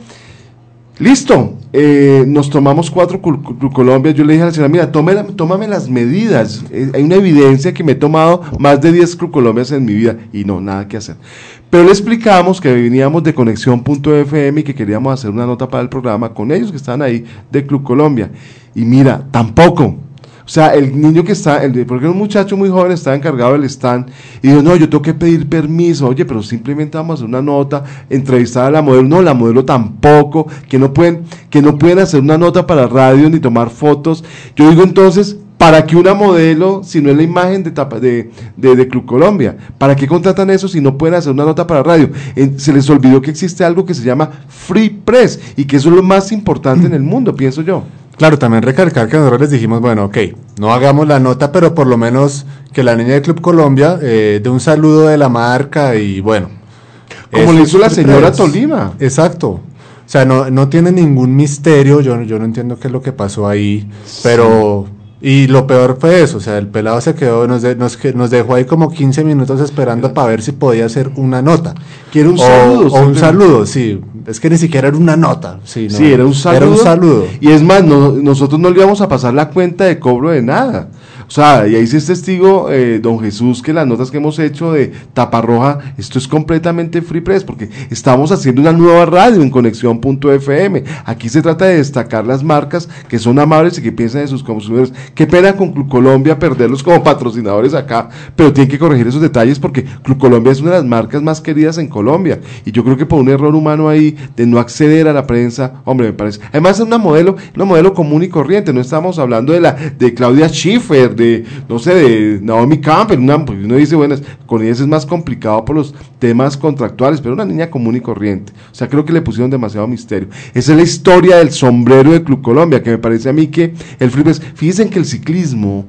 S5: Listo, eh, nos tomamos cuatro Cul- Colombia. Yo le dije a la señora, mira, tómame las medidas. Eh, hay una evidencia que me he tomado más de 10 Club Colombias en mi vida y no, nada que hacer. Pero le explicamos que veníamos de Conexión.fm y que queríamos hacer una nota para el programa con ellos que estaban ahí de Club Colombia. Y mira, tampoco. O sea, el niño que está, el, porque un muchacho muy joven, estaba encargado del stand y dijo, no, yo tengo que pedir permiso, oye, pero simplemente vamos a hacer una nota, entrevistar a la modelo, no, la modelo tampoco, que no pueden, que no pueden hacer una nota para radio ni tomar fotos. Yo digo entonces, ¿para qué una modelo si no es la imagen de, de, de, de Club Colombia? ¿Para qué contratan eso si no pueden hacer una nota para radio? Se les olvidó que existe algo que se llama Free Press y que eso es lo más importante en el mundo, pienso yo.
S6: Claro, también recalcar que nosotros les dijimos, bueno, ok, no hagamos la nota, pero por lo menos que la niña de Club Colombia eh, dé un saludo de la marca y bueno.
S5: Como le hizo la señora. Tolima.
S6: Exacto. O sea, no, no tiene ningún misterio, yo, yo no entiendo qué es lo que pasó ahí, pero... Y lo peor fue eso, o sea, el pelado se quedó, nos, de- nos, nos dejó ahí como 15 minutos esperando para ver si podía hacer una nota.
S5: Quiere un
S6: O-
S5: saludo,
S6: O, un saludo, sí. Es que ni siquiera era una nota. Sí, no,
S5: Sí, era un saludo.
S6: Era un saludo.
S5: Y es más, no- nosotros no le íbamos a pasar la cuenta de cobro de nada. O sea, y ahí sí es testigo eh, don Jesús que las notas que hemos hecho de Taparroja, esto es completamente free press, porque estamos haciendo una nueva radio en conexión.fm. Aquí se trata de destacar las marcas que son amables y que piensan en sus consumidores. Qué pena con Club Colombia perderlos como patrocinadores acá, pero tienen que corregir esos detalles porque Club Colombia es una de las marcas más queridas en Colombia. Y yo creo que por un error humano ahí de no acceder a la prensa, hombre, me parece. Además es una modelo, una modelo común y corriente, no estamos hablando de la de Claudia Schiffer, de no sé, de Naomi Campbell, una, porque uno dice, bueno, con ellas es más complicado por los temas contractuales, pero una niña común y corriente. O sea, creo que le pusieron demasiado misterio. Esa es la historia del sombrero de Club Colombia, que me parece a mí que el flip es, fíjense que el ciclismo,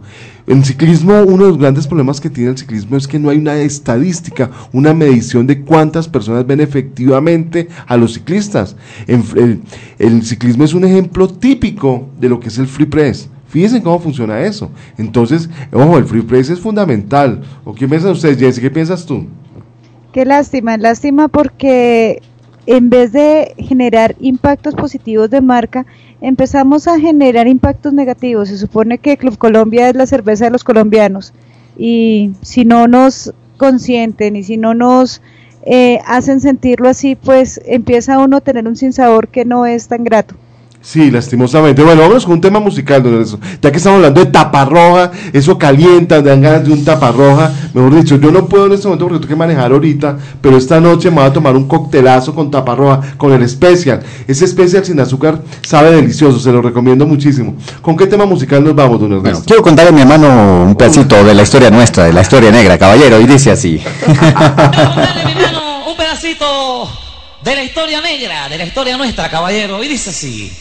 S5: en ciclismo, uno de los grandes problemas que tiene el ciclismo es que no hay una estadística, una medición de cuántas personas ven efectivamente a los ciclistas. El, el ciclismo es un ejemplo típico de lo que es el free press. Fíjense cómo funciona eso. Entonces, ojo, el free press es fundamental. ¿O qué piensan ustedes, Jessy? ¿Qué piensas tú?
S9: Qué lástima, lástima porque en vez de generar impactos positivos de marca, empezamos a generar impactos negativos. Se supone que Club Colombia es la cerveza de los colombianos y si no nos consienten y si no nos eh, hacen sentirlo así, pues empieza uno a tener un sinsabor que no es tan grato.
S5: Sí, lastimosamente. Bueno, vámonos con un tema musical, don Ernesto. Ya que estamos hablando de taparroja, eso calienta, dan ganas de un taparroja. Mejor dicho, yo no puedo en este momento porque tengo que manejar ahorita, pero esta noche me voy a tomar un coctelazo con taparroja, con el especial. Ese especial sin azúcar sabe delicioso, se lo recomiendo muchísimo. ¿Con qué tema musical nos vamos, don Ernesto?
S11: Quiero contarle a mi hermano un pedacito de la historia nuestra, de la historia negra, caballero, y dice así. *laughs*
S8: Dale, mi hermano, un pedacito de la historia negra, de la historia nuestra, caballero. Y dice así.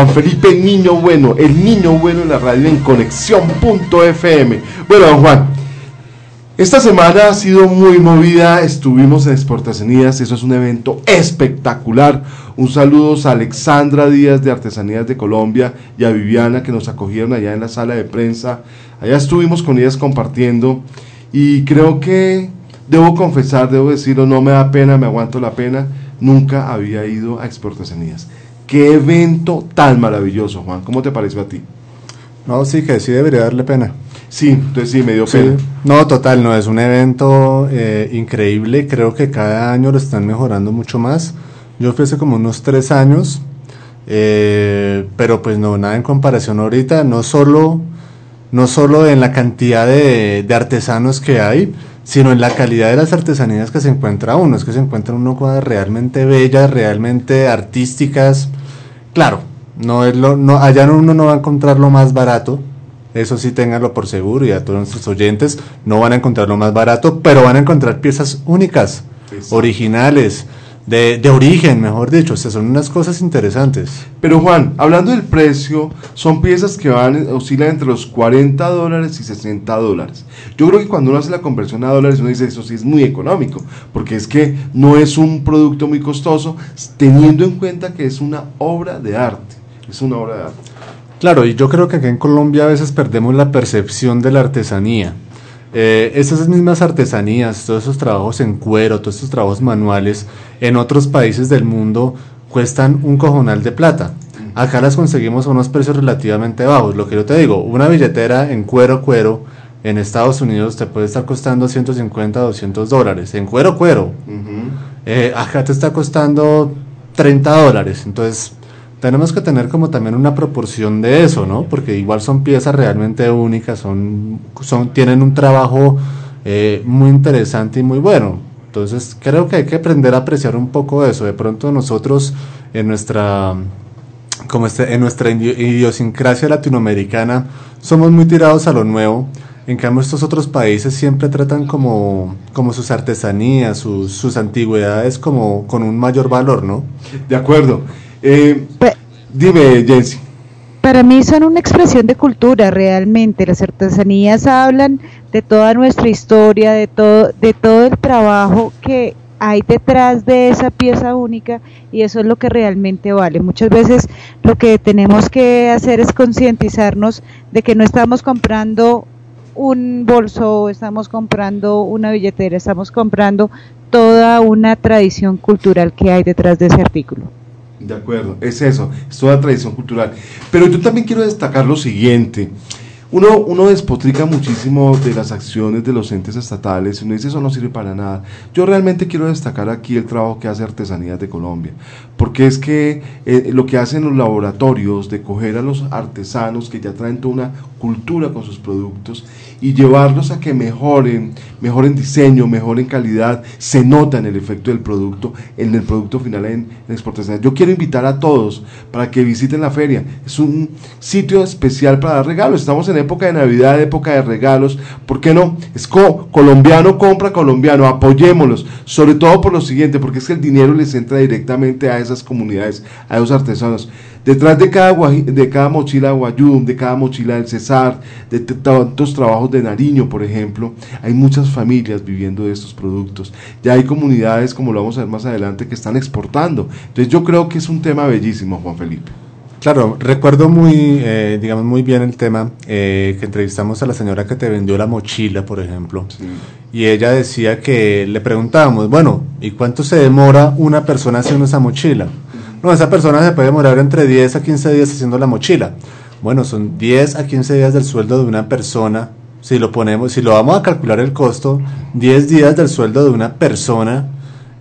S5: Juan Felipe Niño Bueno, el niño bueno en la radio en conexión.fm. Bueno, don Juan, esta semana ha sido muy movida, estuvimos en Exportacionías, eso es un evento espectacular. Un saludo a Alexandra Díaz de Artesanías de Colombia y a Viviana que nos acogieron allá en la sala de prensa. Allá estuvimos con ellas compartiendo y creo que debo confesar, debo decirlo, no me da pena, me aguanto la pena, nunca había ido a Exportacionías. Qué evento tan maravilloso, Juan. ¿Cómo te pareció a ti?
S6: No, sí, que sí debería darle pena.
S5: Sí, entonces sí, me dio
S6: Sí.
S5: pena.
S6: No, total, no, es un evento eh, increíble. Creo que cada año lo están mejorando mucho más. Yo fui hace como unos tres años, eh, pero pues no, nada en comparación ahorita, no solo, no solo en la cantidad de, de artesanos que hay, sino en la calidad de las artesanías que se encuentra uno. Es que se encuentran uno cosas realmente bellas, realmente artísticas. Claro, no es lo, no, allá uno no va a encontrar lo más barato, eso sí ténganlo por seguro y a todos nuestros oyentes no van a encontrar lo más barato, pero van a encontrar piezas únicas, originales, de, de origen, mejor dicho, o sea, son unas cosas interesantes.
S5: Pero Juan, hablando del precio, son piezas que van, oscilan entre los 40 dólares y 60 dólares. Yo creo que cuando uno hace la conversión a dólares, uno dice, eso sí es muy económico, porque es que no es un producto muy costoso, teniendo en cuenta que es una obra de arte. Es una obra de arte.
S6: Claro, y yo creo que acá en Colombia a veces perdemos la percepción de la artesanía. Eh, esas mismas artesanías, todos esos trabajos en cuero, todos esos trabajos manuales, en otros países del mundo cuestan un cojonal de plata. Acá las conseguimos a unos precios relativamente bajos. Lo que yo te digo, una billetera en cuero, cuero, en Estados Unidos te puede estar costando 150, 200 dólares. En cuero, cuero. Eh, acá te está costando 30 dólares. Entonces, tenemos que tener como también una proporción de eso, ¿no? Porque igual son piezas realmente únicas, son, tienen un trabajo eh, muy interesante y muy bueno. Entonces, creo que hay que aprender a apreciar un poco eso. De pronto nosotros en nuestra como este, en nuestra idi- idiosincrasia latinoamericana somos muy tirados a lo nuevo. En cambio, estos otros países siempre tratan como, como sus artesanías, sus, sus antigüedades como con un mayor valor, ¿no?
S5: De acuerdo. Eh,
S9: Pe-
S5: dime, Jensi.
S9: Para mí son una expresión de cultura realmente. Las artesanías hablan de toda nuestra historia, de todo, de todo el trabajo que hay detrás de esa pieza única y eso es lo que realmente vale. Muchas veces lo que tenemos que hacer es concientizarnos de que no estamos comprando un bolso, estamos comprando una billetera, estamos comprando toda una tradición cultural que hay detrás de ese artículo.
S5: De acuerdo, es eso, es toda tradición cultural. Pero yo también quiero destacar lo siguiente. Uno, uno despotrica muchísimo de las acciones de los entes estatales y uno dice eso no sirve para nada. Yo realmente quiero destacar aquí el trabajo que hace Artesanías de Colombia, porque es que eh, lo que hacen los laboratorios de coger a los artesanos que ya traen toda una cultura con sus productos y llevarlos a que mejoren, mejoren diseño, mejoren calidad, se nota en el efecto del producto, en el producto final en, exportación. Yo quiero invitar a todos para que visiten la feria. Es un sitio especial para dar regalos. Estamos en época de Navidad, época de regalos. ¿Por qué no? Es co- colombiano compra colombiano, apoyémoslos, sobre todo por lo siguiente, porque es que el dinero les entra directamente a esas comunidades, a esos artesanos. Detrás de cada, de cada mochila Guayum, de cada mochila del Cesar, de tantos trabajos de Nariño, por ejemplo, hay muchas familias viviendo de estos productos. Ya hay comunidades, como lo vamos a ver más adelante, que están exportando. Entonces yo creo que es un tema bellísimo, Juan Felipe.
S6: Claro, recuerdo muy, eh, digamos, muy bien el tema eh, que entrevistamos a la señora que te vendió la mochila, por ejemplo. Y ella decía que le preguntábamos, bueno, ¿y cuánto se demora una persona haciendo esa mochila? No, esa persona se puede demorar entre 10 a 15 días haciendo la mochila. Bueno, son 10 a 15 días del sueldo de una persona. Si lo ponemos, si lo vamos a calcular el costo, 10 días del sueldo de una persona.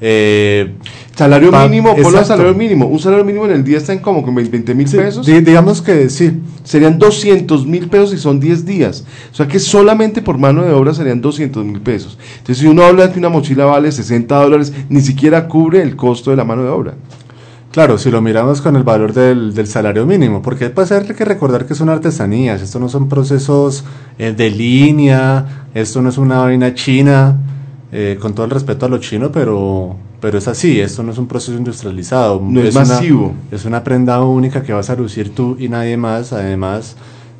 S6: Eh,
S5: Salario
S6: pa-
S5: mínimo, ponlo salario mínimo. Un salario mínimo en el día está en como con 20 mil
S6: Sí,
S5: pesos.
S6: digamos que sí,
S5: Serían 200 mil pesos y son 10 días. O sea que solamente por mano de obra serían 200 mil pesos. Entonces, si uno habla de que una mochila vale 60 dólares, ni siquiera cubre el costo de la mano de obra.
S6: Claro, si lo miramos con el valor del, del salario mínimo, porque pues hay que recordar que son artesanías, esto no son procesos eh, de línea, esto no es una vaina china, eh, con todo el respeto a lo chino, pero, pero es así, esto no es un proceso industrializado.
S5: No es
S6: una-
S5: masivo.
S6: es una prenda única que vas a lucir tú y nadie más, además.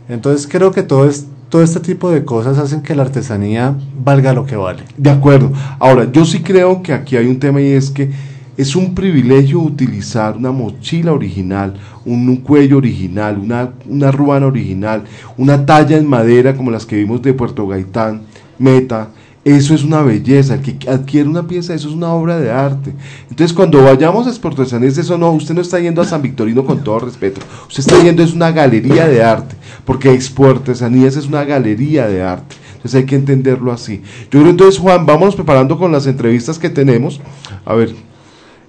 S6: Entonces creo que todo, es, todo este tipo de cosas hacen que la artesanía valga lo que vale.
S5: De acuerdo. Ahora, yo sí creo que aquí hay un tema y es que es un privilegio utilizar una mochila original, un, cuello original, una, una ruana original, una talla en madera como las que vimos de Puerto Gaitán, Meta. Eso es una belleza. El que adquiere una pieza, eso es una obra de arte. Entonces, cuando vayamos a Exportaciones, eso no, usted no está yendo a San Victorino con todo respeto. Usted está yendo, es una galería de arte. Porque Exportaciones es una galería de arte. Entonces hay que entenderlo así. Yo creo entonces, Juan, vámonos preparando con las entrevistas que tenemos. A ver,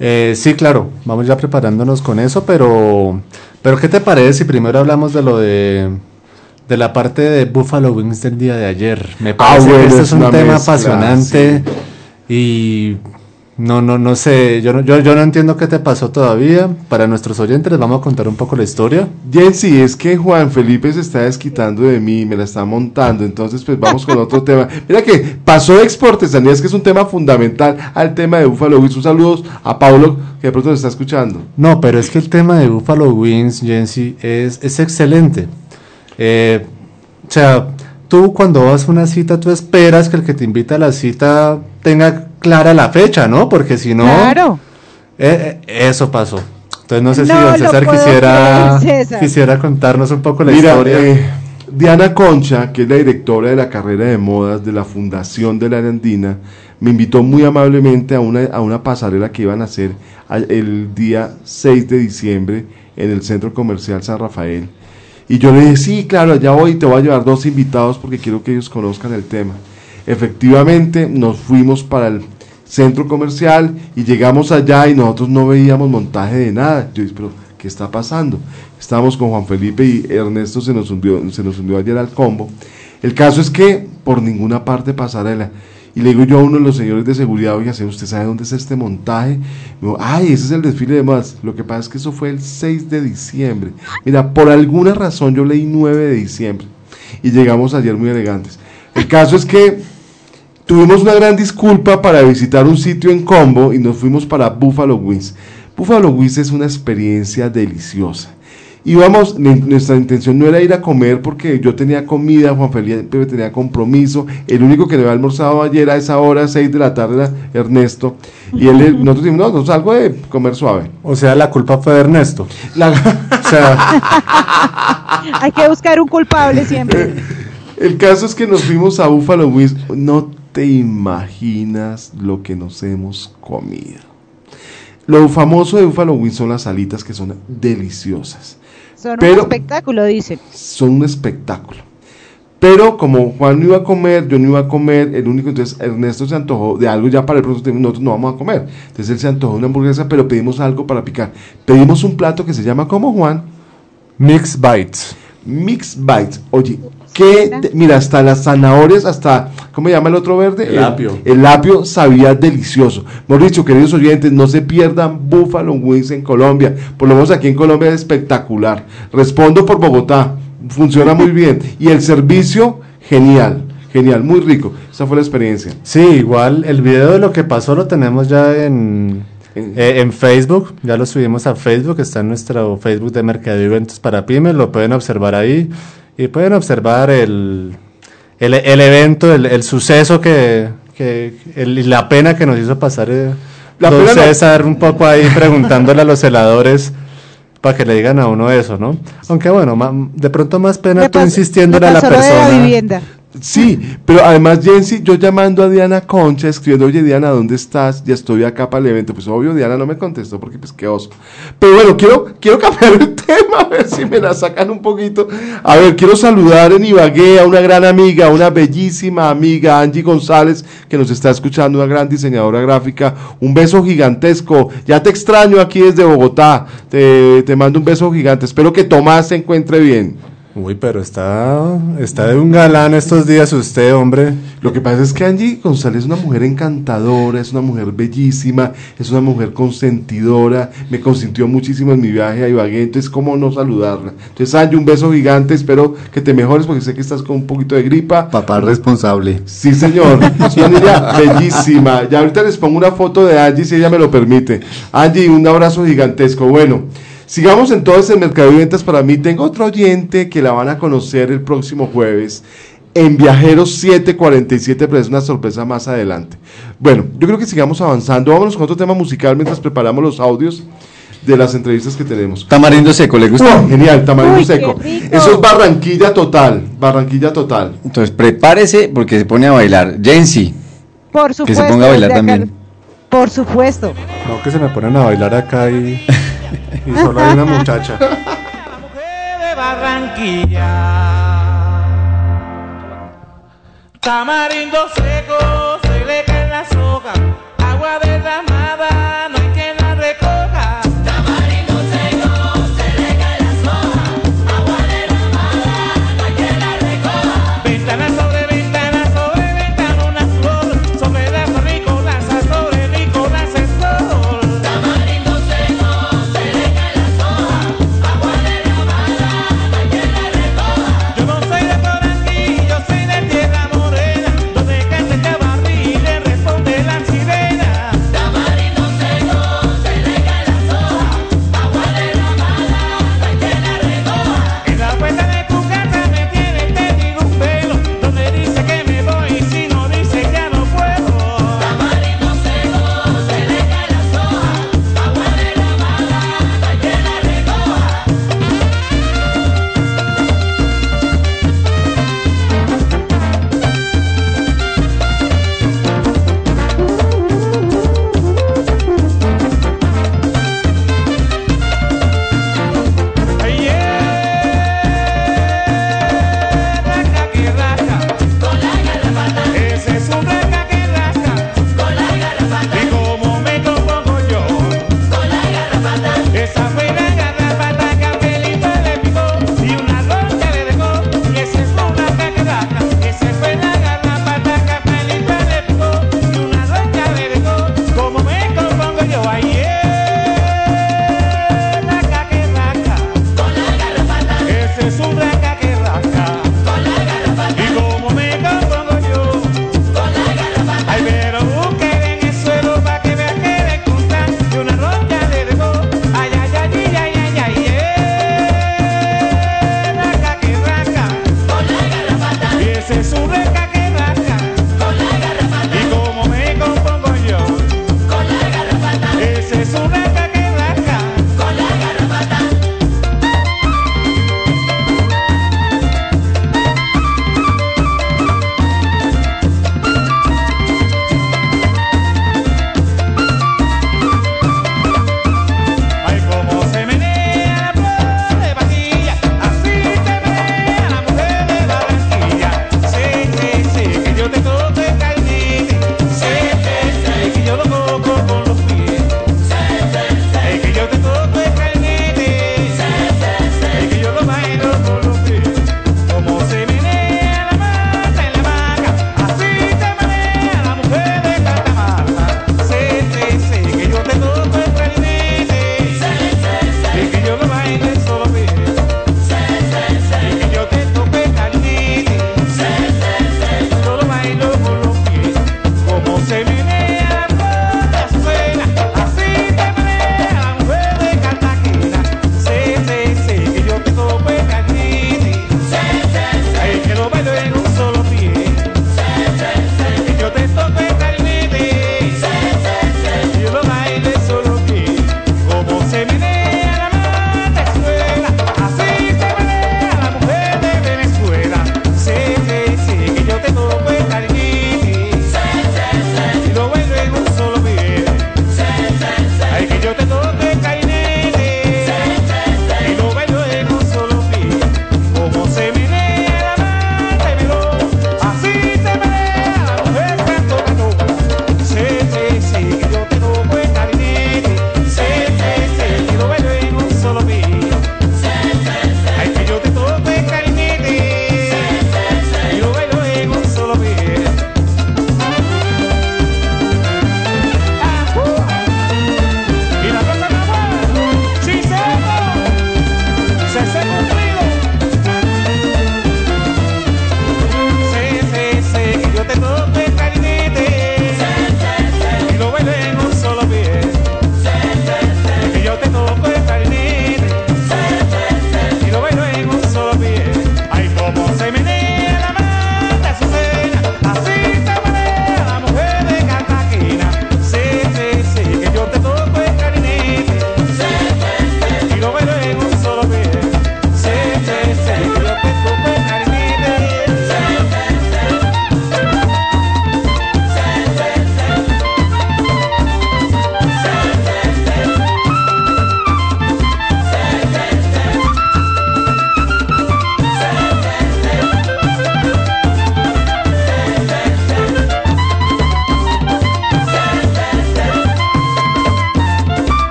S6: Eh, sí, claro, vamos ya preparándonos con eso, pero, pero ¿qué te parece si primero hablamos de lo de, de la parte de Buffalo Wings del día de ayer? Me parece
S5: Ah, bueno,
S6: que este
S5: es
S6: un tema
S5: mezcla,
S6: apasionante y no, no, no sé, yo no, yo, yo no entiendo qué te pasó todavía. Para nuestros oyentes les vamos a contar un poco la historia.
S5: Jensi, es que Juan Felipe se está desquitando de mí, me la está montando, entonces pues vamos con otro *laughs* tema. Mira que pasó de exportesanías, que es un tema fundamental al tema de Buffalo Wings. Un saludo a Pablo, que de pronto nos está escuchando.
S6: No, pero es que el tema de Buffalo Wings, Jensi, es, es excelente. Eh, o sea, tú cuando vas a una cita, tú esperas que el que te invita a la cita tenga clara la fecha, ¿no? Porque si no,
S9: Claro.
S6: eh, eh, eso pasó. Entonces no sé si don César quisiera,
S9: creer, César.
S6: quisiera contarnos un poco la
S5: Mira,
S6: historia.
S5: eh, Diana Concha, que es la directora de la carrera de modas de la Fundación de la Arandina, me invitó muy amablemente a una, a una pasarela que iban a hacer el día 6 de diciembre en el Centro Comercial San Rafael. Y yo le dije, sí, claro, allá voy y te voy a llevar dos invitados porque quiero que ellos conozcan el tema. Efectivamente, nos fuimos para el centro comercial y llegamos allá y nosotros no veíamos montaje de nada. Yo dije, pero ¿qué está pasando? Estábamos con Juan Felipe y Ernesto se nos hundió, se nos hundió ayer al combo. El caso es que por ninguna parte pasarela. Y le digo yo a uno de los señores de seguridad, oiga, ¿usted sabe dónde es este montaje? Me dijo, ay, ese es el desfile de más. Lo que pasa es que eso fue el 6 de diciembre. Mira, por alguna razón yo leí 9 de diciembre. Y llegamos ayer muy elegantes. El caso es que tuvimos una gran disculpa para visitar un sitio en Combo y nos fuimos para Buffalo Wings. Buffalo Wings es una experiencia deliciosa. Íbamos, nuestra intención no era ir a comer porque yo tenía comida, Juan Felipe tenía compromiso. El único que le había almorzado ayer a esa hora, 6 de la tarde, era Ernesto. Y él, *laughs* nosotros dijimos, no, nosotros algo de comer suave.
S6: O sea, la culpa fue de Ernesto.
S5: La-
S6: O sea, *laughs*
S9: Hay que buscar un culpable siempre. *laughs*
S5: El caso es que nos fuimos a Buffalo Wings. No te imaginas lo que nos hemos comido. Lo famoso de Buffalo Wings son las alitas que son deliciosas.
S9: Son
S5: Pero-
S9: un espectáculo, dicen.
S5: Son un espectáculo. Pero como Juan no iba a comer, yo no iba a comer, el único, entonces Ernesto se antojó de algo ya para el pronto nosotros no vamos a comer. Entonces él se antojó de una hamburguesa, pero pedimos algo para picar. Pedimos un plato que se llama como Juan,
S6: Mix Bites.
S5: Mix Bites. Oye, que mira, hasta las zanahorias, hasta, ¿cómo se llama el otro verde?
S6: El apio.
S5: El, el apio sabía delicioso. Hemos dicho, queridos oyentes, no se pierdan Buffalo Wings en Colombia. Por lo menos aquí en Colombia es espectacular. Respondo por Bogotá. Funciona muy *laughs* bien. Y el servicio, genial. Genial, muy rico. Esa fue la experiencia.
S6: Sí, igual el video de lo que pasó lo tenemos ya en, eh, en Facebook, ya lo subimos a Facebook, está en nuestro Facebook de Mercado y Eventos para Pymes, lo pueden observar ahí y pueden observar el, el, el evento, el, el suceso que, que el- y la pena que nos hizo pasar eh,
S5: La
S6: don
S5: no-
S6: César un poco ahí *laughs* preguntándole a los heladores para que le digan a uno eso, ¿no? Aunque bueno, ma- de pronto más pena
S9: Me
S6: tú insistiéndole a la
S9: de
S6: persona.
S9: la vivienda.
S5: Sí, pero además, Jensi, yo llamando a Diana Concha, escribiendo, oye, Diana, ¿dónde estás? Ya estoy acá para el evento. Pues obvio, Diana no me contestó porque pues qué oso. Pero bueno, quiero, quiero cambiar el *laughs* tema, a ver si me la sacan un poquito. A ver, quiero saludar en Ibagué a una gran amiga, una bellísima amiga, Angie González, que nos está escuchando, una gran diseñadora gráfica. Un beso gigantesco. Ya te extraño aquí desde Bogotá. Te, te mando un beso gigante. Espero que Tomás se encuentre bien.
S6: Uy, pero está, está de un galán estos días usted, hombre.
S5: Lo que pasa es que Angie González es una mujer encantadora, es una mujer bellísima, es una mujer consentidora, me consintió muchísimo en mi viaje a Ibagué, entonces cómo no saludarla. Entonces Angie, un beso gigante, espero que te mejores porque sé que estás con un poquito de gripa.
S7: Papá responsable.
S5: Sí, señor, es *laughs* una niña bellísima. Ya ahorita les pongo una foto de Angie si ella me lo permite. Angie, un abrazo gigantesco. Bueno. Sigamos entonces en Mercado de Ventas para mí. Tengo otro oyente que la van a conocer el próximo jueves en Viajeros 747, pero es una sorpresa más adelante. Bueno, yo creo que sigamos avanzando. Vámonos con otro tema musical mientras preparamos los audios de las entrevistas que tenemos.
S7: Tamarindo seco, ¿le gusta?
S5: Oh, genial, tamarindo
S9: Uy,
S5: seco. Eso es Barranquilla total, Barranquilla total.
S7: Entonces prepárese porque se pone a bailar. Jensi,
S9: Por
S7: que
S9: supuesto.
S7: se ponga a bailar también.
S9: Por supuesto.
S6: No, que se me ponen a bailar acá y, *laughs* y solo hay una muchacha. *laughs*
S8: mujer de Barranquilla. Tamarindo seco, se le caen las hojas. Agua derramada,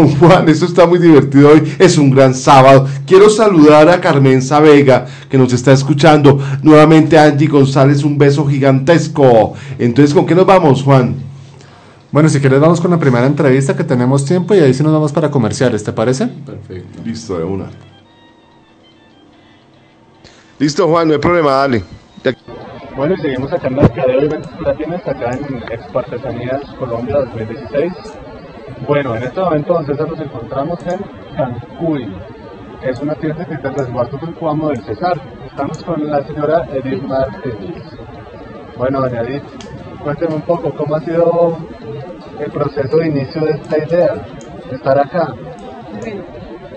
S5: don Juan, esto está muy divertido hoy. Es un gran sábado. Quiero saludar a Carmen Vega, que nos está escuchando. Nuevamente a Angie González, un beso gigantesco. Entonces, ¿con qué nos vamos, Juan?
S6: Bueno, si quieres vamos con la primera entrevista que tenemos tiempo y ahí sí nos vamos para comerciales, ¿te parece?
S5: Perfecto. Listo, de una. Listo, Juan, no hay problema, dale.
S6: Bueno, y seguimos acá en Mercadeo y Ventas Platinas, acá en Expo Artesanías Colombia 2016. Bueno, en este momento, César, nos encontramos en Cancún. Es una tienda que está en resguardo del Cuamo del César. Estamos con la señora Edith Martínez. Bueno, doña Edith, cuénteme un poco cómo ha sido el proceso de inicio de esta idea, estar acá.
S12: Bueno,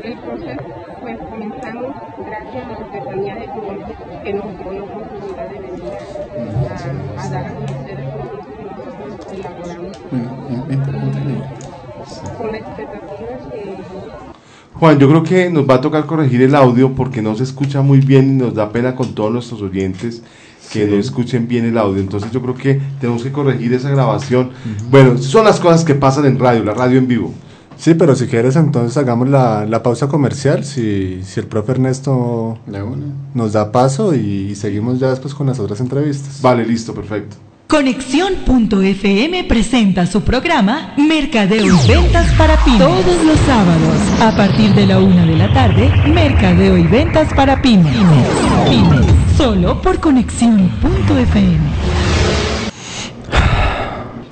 S12: el proceso, pues comenzamos gracias a la Artesanía de Colombia que nos dio la oportunidad de venir a, a dar
S5: Juan, yo creo que nos va a tocar corregir el audio porque no se escucha muy bien y nos da pena con todos nuestros oyentes que no escuchen bien el audio. Entonces yo creo que tenemos que corregir esa grabación. Bueno, son las cosas que pasan en radio, la radio en vivo.
S6: Sí, pero si quieres entonces hagamos la, la pausa comercial, si, si el profe Ernesto nos da paso y seguimos ya después con las otras entrevistas.
S5: Vale, listo, perfecto.
S3: Conexión.fm presenta su programa Mercadeo y Ventas para Pymes. Todos los sábados, a partir de la una de la tarde, Mercadeo y Ventas para Pymes. Pymes, Pymes. Solo por Conexión.fm.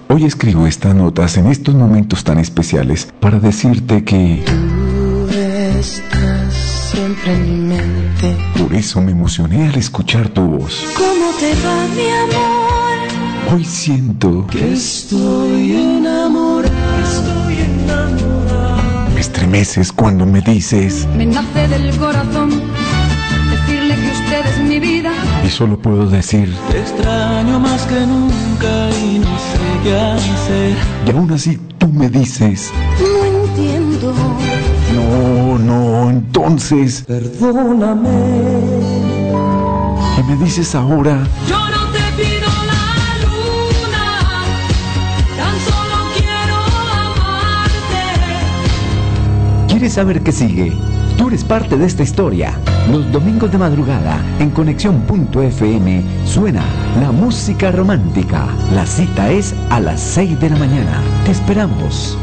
S13: Hoy escribo estas notas en estos momentos tan especiales para decirte que
S14: Tú estás siempre en mi mente.
S13: por eso me emocioné al escuchar tu voz.
S14: ¿Cómo te va, mi?
S13: Hoy siento
S14: Que estoy enamorado. Estoy enamorado.
S13: me estremeces cuando me dices
S1: Me nace del corazón decirle que usted es mi vida.
S13: y solo puedo decir
S14: Te extraño más que nunca y no sé qué hacer.
S13: y aún así tú me dices
S14: No entiendo.
S13: no, no, entonces
S14: Perdóname.
S13: y me dices ahora
S1: Yo
S7: ¿Quieres saber qué sigue? Tú eres parte de esta historia. Los domingos de madrugada en Conexión.fm suena la música romántica. La cita es a las 6 de la mañana. Te esperamos.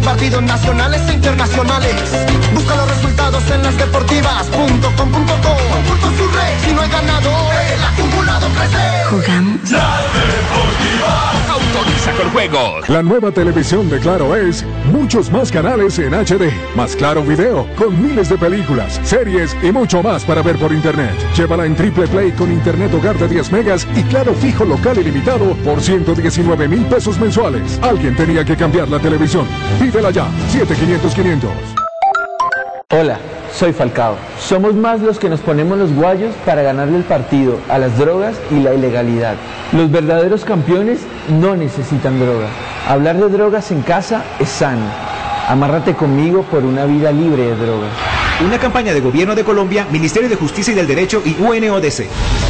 S15: Partidos nacionales e internacionales. Busca los resultados en las deportivas.com.co. Por su red, si no hay ganador, el acumulado crece.
S14: Jugamos.
S15: La deportiva.
S16: Con juegos.
S17: La nueva televisión de Claro es muchos más canales en HD, más Claro Video, con miles de películas, series y mucho más para ver por internet. Llévala en Triple Play con internet hogar de 10 megas y Claro fijo local ilimitado por 119 mil pesos mensuales. Alguien tenía que cambiar la televisión. Pídela ya, 7500-500.
S18: Hola, soy Falcao. Somos más los que nos ponemos los guayos para ganarle el partido a las drogas y la ilegalidad. Los verdaderos campeones no necesitan droga. Hablar de drogas en casa es sano. Amárrate conmigo por una vida libre de drogas.
S19: Una campaña de Gobierno de Colombia, Ministerio de Justicia y del Derecho y UNODC.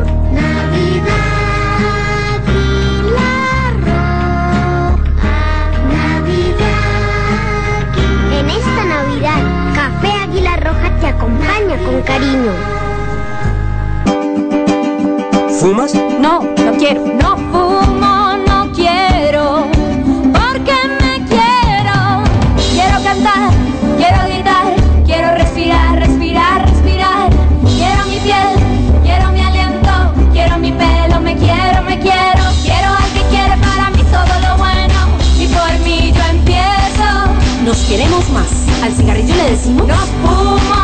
S20: Con cariño.
S1: ¿Fumas? No, no quiero. No fumo, no quiero. Porque me quiero. Quiero cantar, quiero gritar, quiero respirar, respirar, respirar. Quiero mi piel, quiero mi aliento, quiero mi pelo, me quiero, me quiero. Quiero al que quiere para mí todo lo bueno. Y por mí yo empiezo.
S2: Nos queremos más. Al cigarrillo le decimos.
S1: No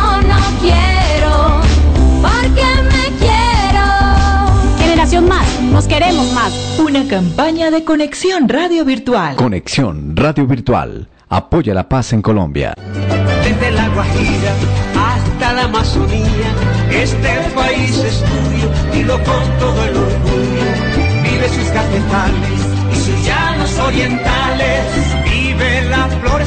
S2: más.
S3: Una campaña de conexión radio virtual.
S7: Conexión Radio Virtual. Apoya la paz en Colombia.
S21: Desde la Guajira hasta la Amazonía, este país es tuyo y lo con todo el orgullo. Vive sus cafetales y sus llanos orientales. Vive las flores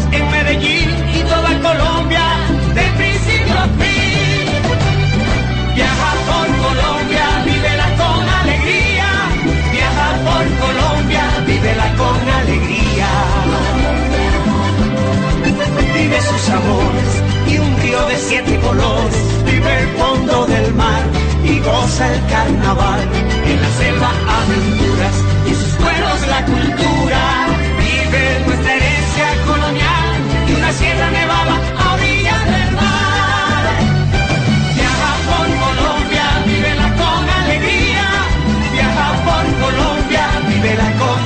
S21: Vive y un río de siete colores. Vive el fondo del mar y goza el carnaval. En la selva aventuras y sus pueblos la cultura. Vive nuestra herencia colonial y una sierra nevada a orillas del mar. Viaja por Colombia, vívela con alegría. Viaja por Colombia, vívela con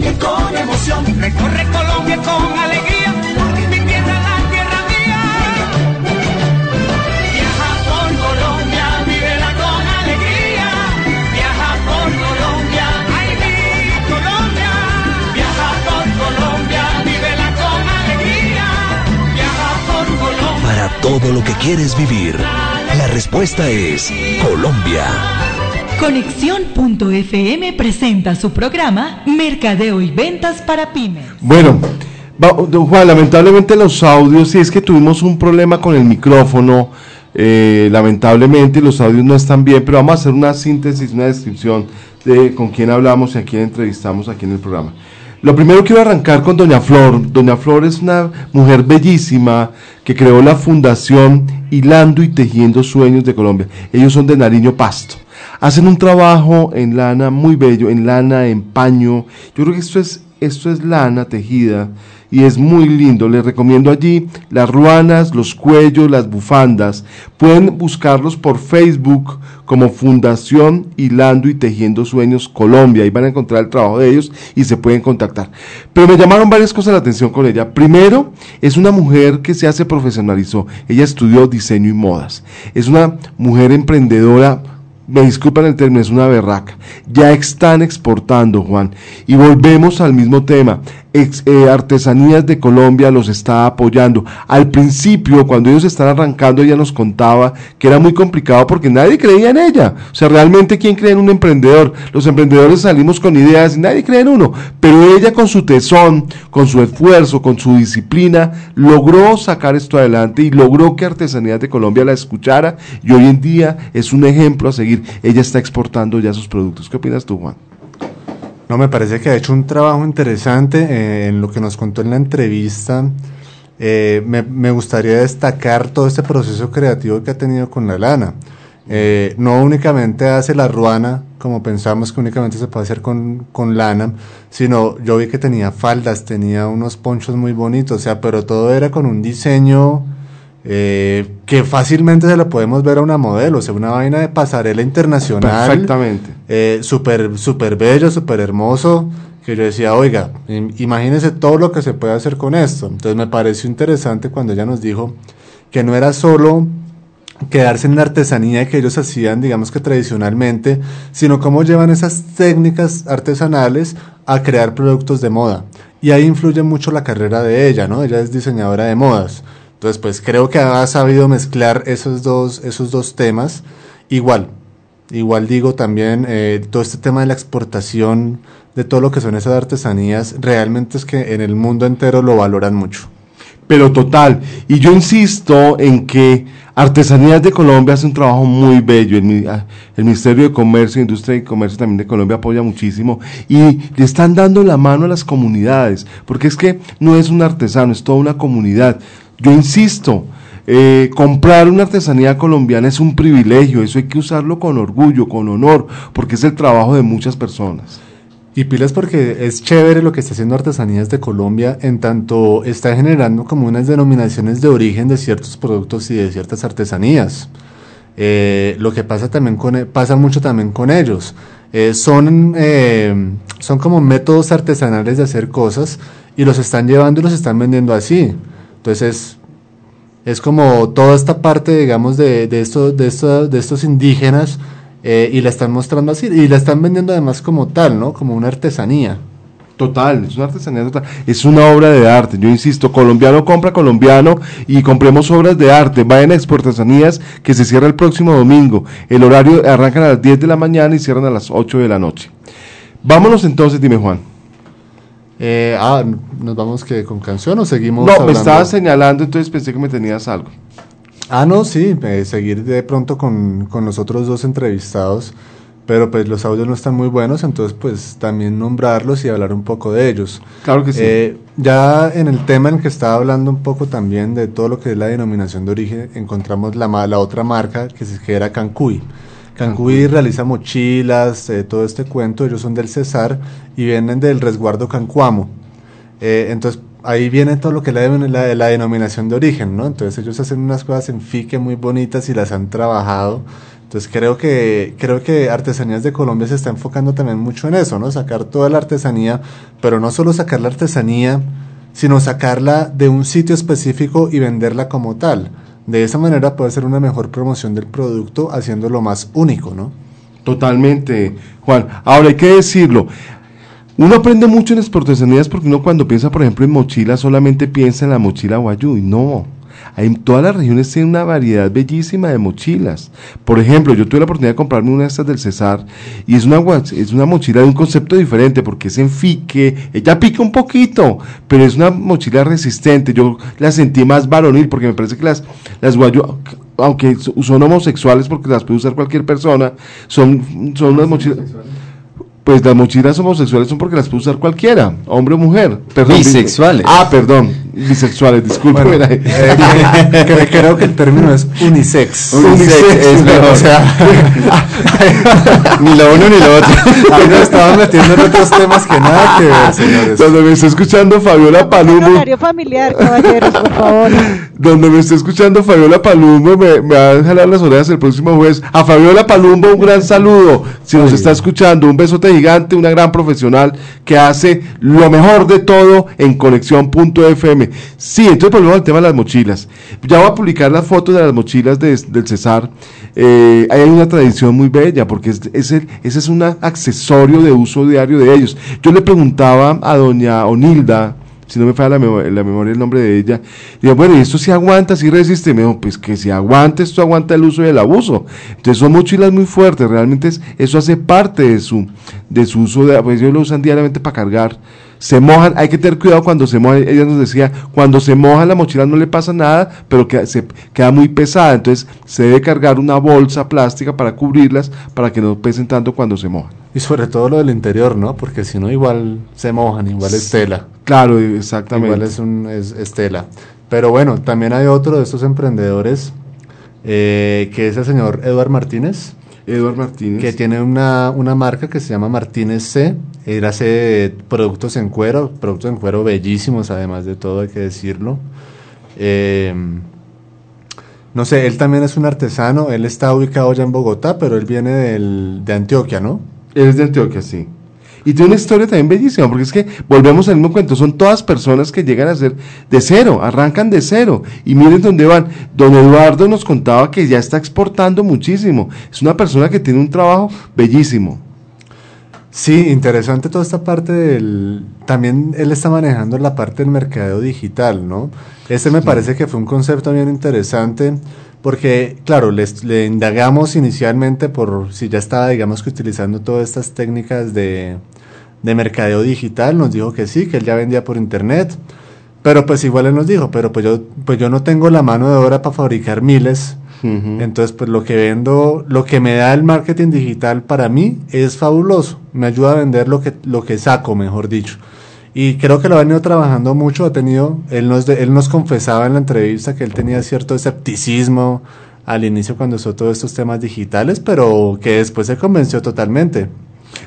S21: Colombia con emoción. Recorre Colombia con alegría, porque mi tierra la tierra mía. Viaja por Colombia, vívela con alegría. Viaja por Colombia, ay mi Colombia. Viaja por Colombia, vívela con alegría. Viaja por Colombia.
S22: Para todo lo que quieres vivir, la respuesta es Colombia.
S3: Conexión.fm presenta su programa Mercadeo y Ventas para Pymes.
S5: Bueno, Juan, lamentablemente los audios, si es que tuvimos un problema con el micrófono, eh, lamentablemente los audios no están bien, pero vamos a hacer una síntesis, una descripción de con quién hablamos y a quién entrevistamos aquí en el programa. Lo primero quiero arrancar con Doña Flor. Doña Flor es una mujer bellísima que creó la Fundación Hilando y Tejiendo Sueños de Colombia. Ellos son de Nariño Pasto. Hacen un trabajo en lana muy bello, en lana, en paño. Yo creo que esto es, esto es lana tejida y es muy lindo. Les recomiendo allí las ruanas, los cuellos, las bufandas. Pueden buscarlos por Facebook como Fundación Hilando y Tejiendo Sueños Colombia. Ahí van a encontrar el trabajo de ellos y se pueden contactar. Pero me llamaron varias cosas la atención con ella. Primero, es una mujer que se hace profesionalizó. Ella estudió diseño y modas. Es una mujer emprendedora me disculpan el término, es una berraca. Ya están exportando, Juan. Y volvemos al mismo tema. Ex- eh, Artesanías de Colombia los está apoyando. Al principio, cuando ellos están arrancando, ella nos contaba que era muy complicado porque nadie creía en ella. O sea, realmente, ¿quién cree en un emprendedor? Los emprendedores salimos con ideas y nadie cree en uno. Pero ella con su tesón, con su esfuerzo, con su disciplina, logró sacar esto adelante y logró que Artesanías de Colombia la escuchara y hoy en día es un ejemplo a seguir. Ella está exportando ya sus productos. ¿Qué opinas tú, Juan?
S6: No, me parece que ha hecho un trabajo interesante eh, en lo que nos contó en la entrevista. Eh, me, me gustaría destacar todo este proceso creativo que ha tenido con la lana. Eh, no únicamente hace la ruana, como pensamos que únicamente se puede hacer con, con lana, sino yo vi que tenía faldas, tenía unos ponchos muy bonitos, o sea, pero todo era con un diseño eh, que fácilmente se lo podemos ver a una modelo, o sea, una vaina de pasarela internacional.
S5: Perfectamente.
S6: Eh, súper, súper bello, súper hermoso, que yo decía, oiga, im- imagínese todo lo que se puede hacer con esto. Entonces me pareció interesante cuando ella nos dijo que no era solo quedarse en la artesanía que ellos hacían, digamos que tradicionalmente, sino cómo llevan esas técnicas artesanales a crear productos de moda. Y ahí influye mucho la carrera de ella, ¿no? Ella es diseñadora de modas. Entonces, pues creo que ha sabido mezclar esos dos, esos dos temas. Igual, igual digo también, eh, todo este tema de la exportación de todo lo que son esas artesanías, realmente es que en el mundo entero lo valoran mucho.
S5: Pero total, y yo insisto en que Artesanías de Colombia hace un trabajo muy bello. El, ah, el Ministerio de Comercio, Industria y Comercio también de Colombia apoya muchísimo y le están dando la mano a las comunidades, porque es que no es un artesano, es toda una comunidad. Yo insisto, eh, comprar una artesanía colombiana es un privilegio, eso hay que usarlo con orgullo, con honor, porque es el trabajo de muchas personas.
S6: Y pilas porque es chévere lo que está haciendo Artesanías de Colombia, en tanto está generando como unas denominaciones de origen de ciertos productos y de ciertas artesanías. Eh, lo que pasa también con e- pasa mucho también con ellos. Eh, son, eh, son como métodos artesanales de hacer cosas y los están llevando y los están vendiendo así. Entonces Es como toda esta parte, digamos, de, de, esto- de, esto- de estos indígenas eh, y la están mostrando así. Y la están vendiendo además como tal, ¿no? Como una artesanía.
S5: Total, es una artesanía total. Es una obra de arte. Yo insisto, colombiano compra colombiano y compremos obras de arte. Vayan a Exportasanías que se cierra el próximo domingo. El horario arrancan a las 10 de la mañana y cierran a las 8 de la noche. Vámonos entonces, dime Juan.
S6: Eh, ah, ¿nos vamos que con canción o seguimos
S5: No, me estabas señalando, entonces pensé que me tenías algo.
S6: Ah, no, sí, eh, seguir de pronto con, con los otros dos entrevistados, pero pues los audios no están muy buenos, entonces pues también nombrarlos y hablar un poco de ellos.
S5: Claro que sí.
S6: Eh, ya en el tema en el que estaba hablando un poco también de todo lo que es la denominación de origen, encontramos la, la otra marca que, se, que era Cancuy. Cancuy realiza mochilas, eh, todo este cuento, ellos son del Cesar y vienen del resguardo Cancuamo. Eh, entonces, ahí viene todo lo que la, la- la denominación de origen, ¿no? Entonces, ellos hacen unas cosas en fique muy bonitas y las han trabajado. Entonces, creo que, creo que Artesanías de Colombia se está enfocando también mucho en eso, ¿no? Sacar toda la artesanía, pero no solo sacar la artesanía, sino sacarla de un sitio específico y venderla como tal. De esa manera puede ser una mejor promoción del producto, haciéndolo más único, ¿no?
S5: Totalmente, Juan. Ahora hay que decirlo. Uno aprende mucho en exportaciones porque uno cuando piensa, por ejemplo, en mochila, solamente piensa en la mochila guayú. Y no. Hay, todas las regiones tienen una variedad bellísima de mochilas. Por ejemplo, yo tuve la oportunidad de comprarme una de estas del Cesar y es una, es una mochila de un concepto diferente porque es en fique, ella pica un poquito, pero es una mochila resistente. Yo la sentí más varonil porque me parece que las, las guayú, aunque so- son homosexuales porque las puede usar cualquier persona, son, son unas mochilas... Pues las mochilas homosexuales son porque las puede usar cualquiera, hombre o mujer. Perdón,
S11: Bisexuales.
S5: Ah, perdón, bisexuales, disculpe.
S6: Bueno, eh, que- que- creo que el término es unisex.
S11: Unisex es mejor.
S6: O sea,
S11: Ni lo uno ni lo otro.
S6: ahí nos estaban metiendo en otros temas que nada que ver, señores.
S5: Donde me está escuchando Fabiola Palumbo,
S9: Horario familiar, caballeros, por favor.
S5: donde me está escuchando Fabiola Palumbo, me, me va a jalar las orejas el próximo jueves. A Fabiola Palumbo un gran saludo. Si nos está escuchando, un besote gigante, una gran profesional que hace lo mejor de todo en conexión.fm. Sí, entonces volvemos al tema de las mochilas. Ya voy a publicar las fotos de las mochilas de- del Cesar. Eh, hay una tradición muy bella porque ese es un accesorio de uso diario de ellos. Yo le preguntaba a doña Onilda, si no me falla la, memo- la memoria el nombre de ella, digo, bueno, ¿y esto si aguanta, si resiste? Me dijo, pues que si aguanta, esto aguanta el uso y el abuso. Entonces son mochilas muy fuertes, realmente es- eso hace parte de su, de su uso, de, pues ellos lo usan diariamente para cargar. Se mojan, hay que tener cuidado cuando se mojan, ella nos decía, cuando se moja la mochila no le pasa nada, pero que se queda muy pesada, entonces se debe cargar una bolsa plástica para cubrirlas, para que no pesen tanto cuando se mojan.
S6: Y sobre todo lo del interior, ¿no? Porque si no, igual se mojan, igual es tela.
S5: Claro, exactamente.
S6: Igual es, un, es, es tela. Pero bueno, también hay otro de estos emprendedores, eh, que es el señor Eduard Martínez.
S5: Eduard Martínez.
S6: Que tiene una, una marca que se llama Martínez C. Él hace productos en cuero, productos en cuero bellísimos, además de todo, hay que decirlo. Eh, no sé, él también es un artesano, él está ubicado ya en Bogotá, pero él viene del, de Antioquia, ¿no?
S5: Él es de Antioquia, sí. Y tiene una historia también bellísima, porque es que volvemos al mismo cuento, son todas personas que llegan a ser de cero, arrancan de cero, y miren dónde van. Don Eduardo nos contaba que ya está exportando muchísimo, es una persona que tiene un trabajo bellísimo.
S6: Sí, interesante toda esta parte del... También él está manejando la parte del mercadeo digital, ¿no? Este me parece que fue un concepto bien interesante porque, claro, les- le indagamos inicialmente por si ya estaba, digamos que utilizando todas estas técnicas de, de mercadeo digital, nos dijo que sí, que él ya vendía por internet, pero pues igual él nos dijo, pero pues yo, pues yo no tengo la mano de obra para fabricar miles, entonces, pues lo que vendo, lo que me da el marketing digital para mí es fabuloso. Me ayuda a vender lo que, lo que saco, mejor dicho. Y creo que lo ha venido trabajando mucho. Ha tenido, él nos, él nos confesaba en la entrevista que él tenía cierto escepticismo al inicio cuando usó todos estos temas digitales, pero que después se convenció totalmente.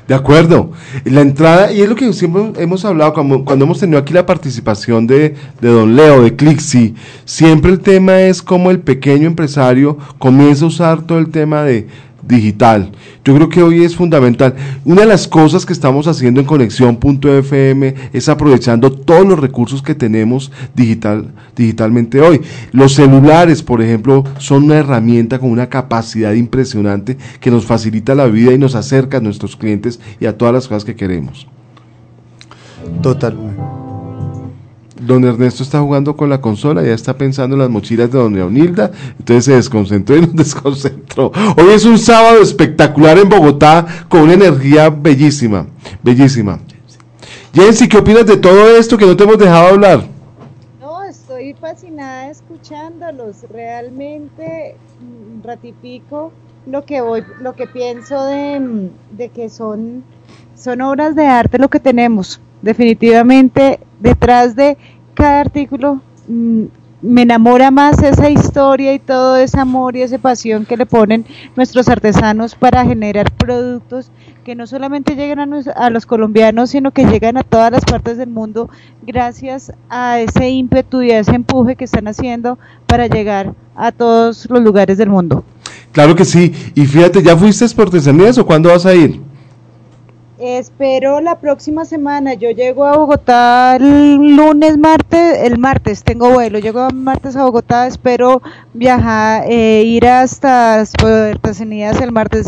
S5: De acuerdo. La entrada, y es lo que siempre hemos hablado cuando, cuando hemos tenido aquí la participación de, de Don Leo, de Clixi, siempre el tema es cómo el pequeño empresario comienza a usar todo el tema de, digital. Yo creo que hoy es fundamental. Una de las cosas que estamos haciendo en Conexión.fm es aprovechando todos los recursos que tenemos digital, digitalmente hoy. Los celulares, por ejemplo, son una herramienta con una capacidad impresionante que nos facilita la vida y nos acerca a nuestros clientes y a todas las cosas que queremos.
S6: Total.
S5: Don Ernesto está jugando con la consola, ya está pensando en las mochilas de Doña Leonilda, entonces se desconcentró y nos *laughs* desconcentró. Hoy es un sábado espectacular en Bogotá con una energía bellísima, bellísima. Jensi, ¿qué opinas de todo esto que no te hemos dejado hablar?
S9: No, estoy fascinada escuchándolos. Realmente mm, ratifico lo que voy, lo que pienso de, mm, de que son, son obras de arte lo que tenemos. Definitivamente, detrás de cada artículo mm, me enamora más esa historia y todo ese amor y esa pasión que le ponen nuestros artesanos para generar productos que no solamente llegan a, los colombianos, sino que llegan a todas las partes del mundo gracias a ese ímpetu y a ese empuje que están haciendo para llegar a todos los lugares del mundo.
S5: Claro que sí, y fíjate, ¿ya fuiste por o cuándo vas a ir?
S9: Espero la próxima semana. Yo llego a Bogotá el lunes, martes, el martes tengo vuelo. Llego el martes a Bogotá. Espero viajar, eh, ir hasta artesanías el martes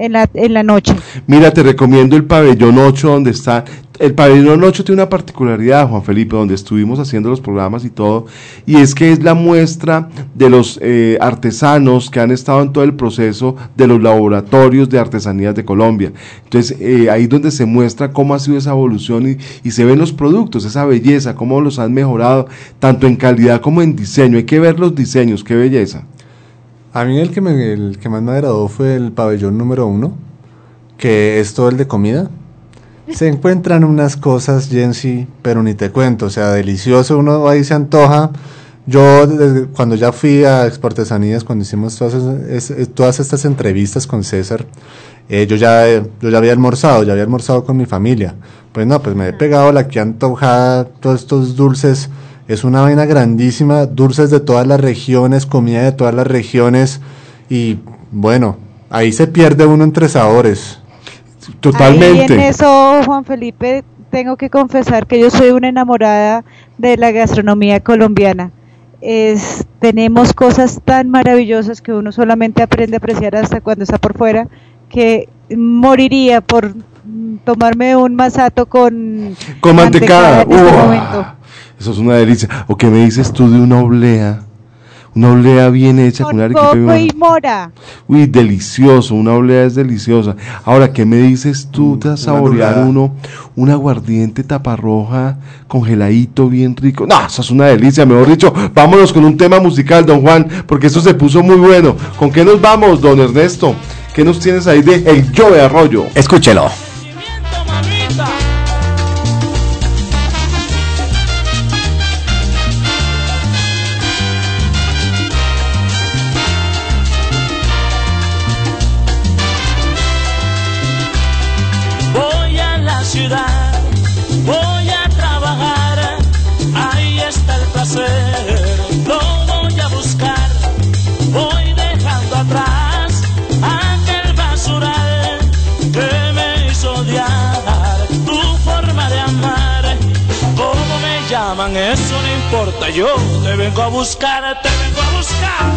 S9: en la, noche.
S5: Mira, te recomiendo el pabellón 8 donde está. El pabellón 8 tiene una particularidad, Juan Felipe, donde estuvimos haciendo los programas y todo, y es que es la muestra de los eh, artesanos que han estado en todo el proceso de los laboratorios de artesanías de Colombia. Entonces, eh, ahí donde se muestra cómo ha sido esa evolución y, y se ven los productos, esa belleza, cómo los han mejorado, tanto en calidad como en diseño. Hay que ver los diseños, qué belleza.
S6: A mí el que, me- el que más me agradó fue el pabellón número uno, que es todo el de comida. Se encuentran unas cosas, Jensi, pero ni te cuento, o sea, delicioso, uno ahí se antoja. Yo, desde- cuando ya fui a Exportesanías, cuando hicimos todas, es- es- todas estas entrevistas con César, eh, yo, ya, eh, yo ya había almorzado, ya había almorzado con mi familia. Pues no, pues me he pegado la que antojada, todos estos dulces. Es una vaina grandísima, dulces de todas las regiones, comida de todas las regiones. Y bueno, ahí se pierde uno entre sabores.
S9: Ahí en eso, Juan Felipe, tengo que confesar que yo soy una enamorada de la gastronomía colombiana. Es, tenemos cosas tan maravillosas que uno solamente aprende a apreciar hasta cuando está por fuera, que moriría por mm, tomarme un masato con,
S5: Con mantecada.
S9: en este momento.
S5: Eso es una delicia. ¿O qué me dices tú de una oblea? Una oblea bien hecha con, una arequipe
S9: Coco y mora.
S5: Uy, delicioso, una oblea es deliciosa. Ahora, ¿qué me dices tú de saborear
S6: lulada.
S5: uno un aguardiente taparroja congeladito bien rico? No, eso es una delicia, mejor dicho. Vámonos con un tema musical, don Juan, porque esto se puso muy bueno. ¿Con qué nos vamos, don Ernesto? ¿Qué nos tienes ahí de El Yo de Arroyo?
S22: Escúchelo.
S14: Eso no importa, yo te vengo a buscar, te vengo a buscar.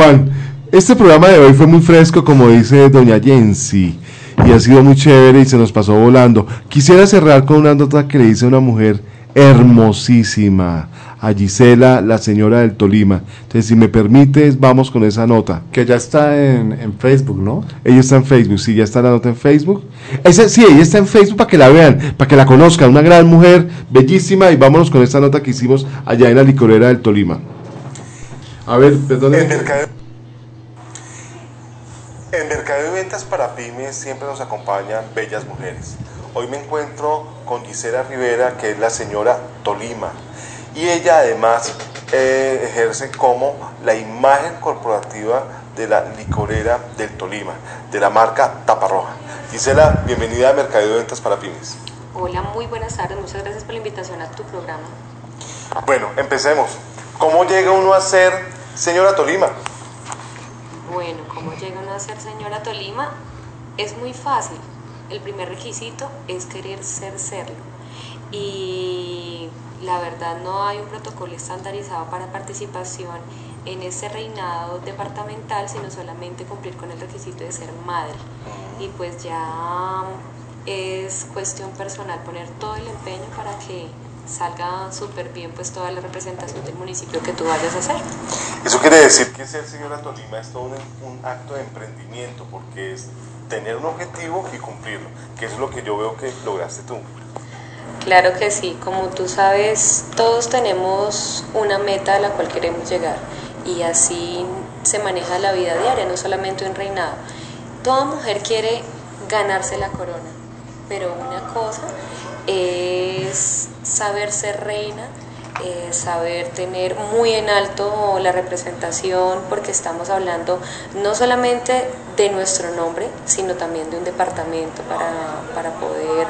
S5: Juan, este programa de hoy fue muy fresco, como dice doña Jensi, y ha sido muy chévere y se nos pasó volando. Quisiera cerrar con una nota que le dice una mujer hermosísima, a Gisela, la señora del Tolima. Entonces, si me permites, vamos con esa nota.
S6: Que ya está en, en Facebook, ¿no?
S5: Ella está en Facebook, sí, ya está la nota en Facebook. Esa, sí, ella está en Facebook para que la vean, para que la conozcan. Una gran mujer, bellísima, y vámonos con esta nota que hicimos allá en la licorera del Tolima. A ver, perdón.
S23: En mercado, en mercado y ventas para pymes siempre nos acompañan bellas mujeres. Hoy me encuentro con Gisela Rivera, que es la señora Tolima. Y ella además eh, ejerce como la imagen corporativa de la licorera del Tolima, de la marca Taparroja. Gisela, bienvenida a Mercado y Ventas para Pymes.
S24: Hola, muy buenas tardes. Muchas gracias por la invitación a tu programa.
S23: Bueno, empecemos. ¿Cómo llega uno a ser señora Tolima?
S24: Bueno, ¿cómo llega uno a ser señora Tolima? Es muy fácil. El primer requisito es querer ser serlo. Y la verdad no hay un protocolo estandarizado para participación en ese reinado departamental, sino solamente cumplir con el requisito de ser madre. Y pues ya es cuestión personal poner todo el empeño para que salga súper bien pues toda la representación del municipio que tú vayas a hacer.
S23: Eso quiere decir que ser señora Tolima es todo un, un acto de emprendimiento, porque es tener un objetivo y cumplirlo, que es lo que yo veo que lograste tú.
S24: Claro que sí, como tú sabes, todos tenemos una meta a la cual queremos llegar y así se maneja la vida diaria, no solamente un reinado. Toda mujer quiere ganarse la corona, pero una cosa es saber ser reina, eh, saber tener muy en alto la representación, porque estamos hablando no solamente de nuestro nombre, sino también de un departamento para, para poder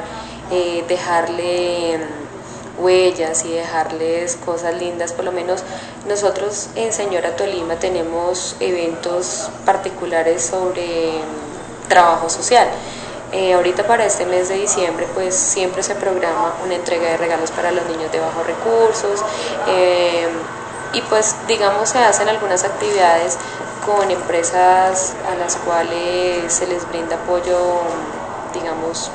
S24: eh, dejarle mm, huellas y dejarles cosas lindas. Por lo menos nosotros en Señora Tolima tenemos eventos particulares sobre mm, trabajo social. Eh, ahorita para este mes de diciembre pues siempre se programa una entrega de regalos para los niños de bajos recursos eh, y pues digamos se hacen algunas actividades con empresas a las cuales se les brinda apoyo digamos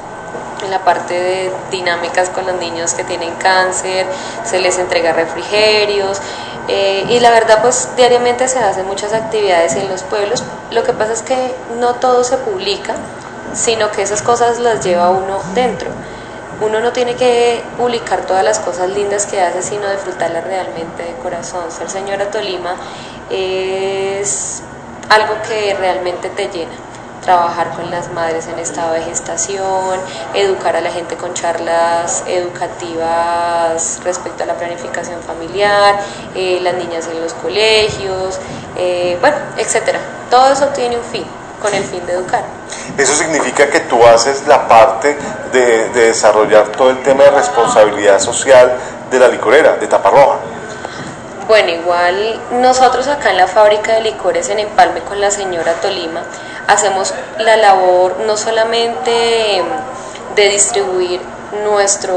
S24: en la parte de dinámicas con los niños que tienen cáncer, se les entrega refrigerios eh, y la verdad pues diariamente se hacen muchas actividades en los pueblos. Lo que pasa es que no todo se publica, sino que esas cosas las lleva uno dentro. Uno no tiene que publicar todas las cosas lindas que hace, sino disfrutarlas realmente de corazón. Ser señora Tolima es algo que realmente te llena trabajar con las madres en estado de gestación, educar a la gente con charlas educativas respecto a la planificación familiar, eh, las niñas en los colegios eh, bueno, etcétera. Todo eso tiene un fin, con el fin de educar.
S23: Eso significa que tú haces la parte de, de desarrollar todo el tema de responsabilidad social de la licorera, de Taparroja.
S24: Bueno, igual nosotros acá en la fábrica de licores en Empalme con la señora Tolima hacemos la labor no solamente de distribuir nuestro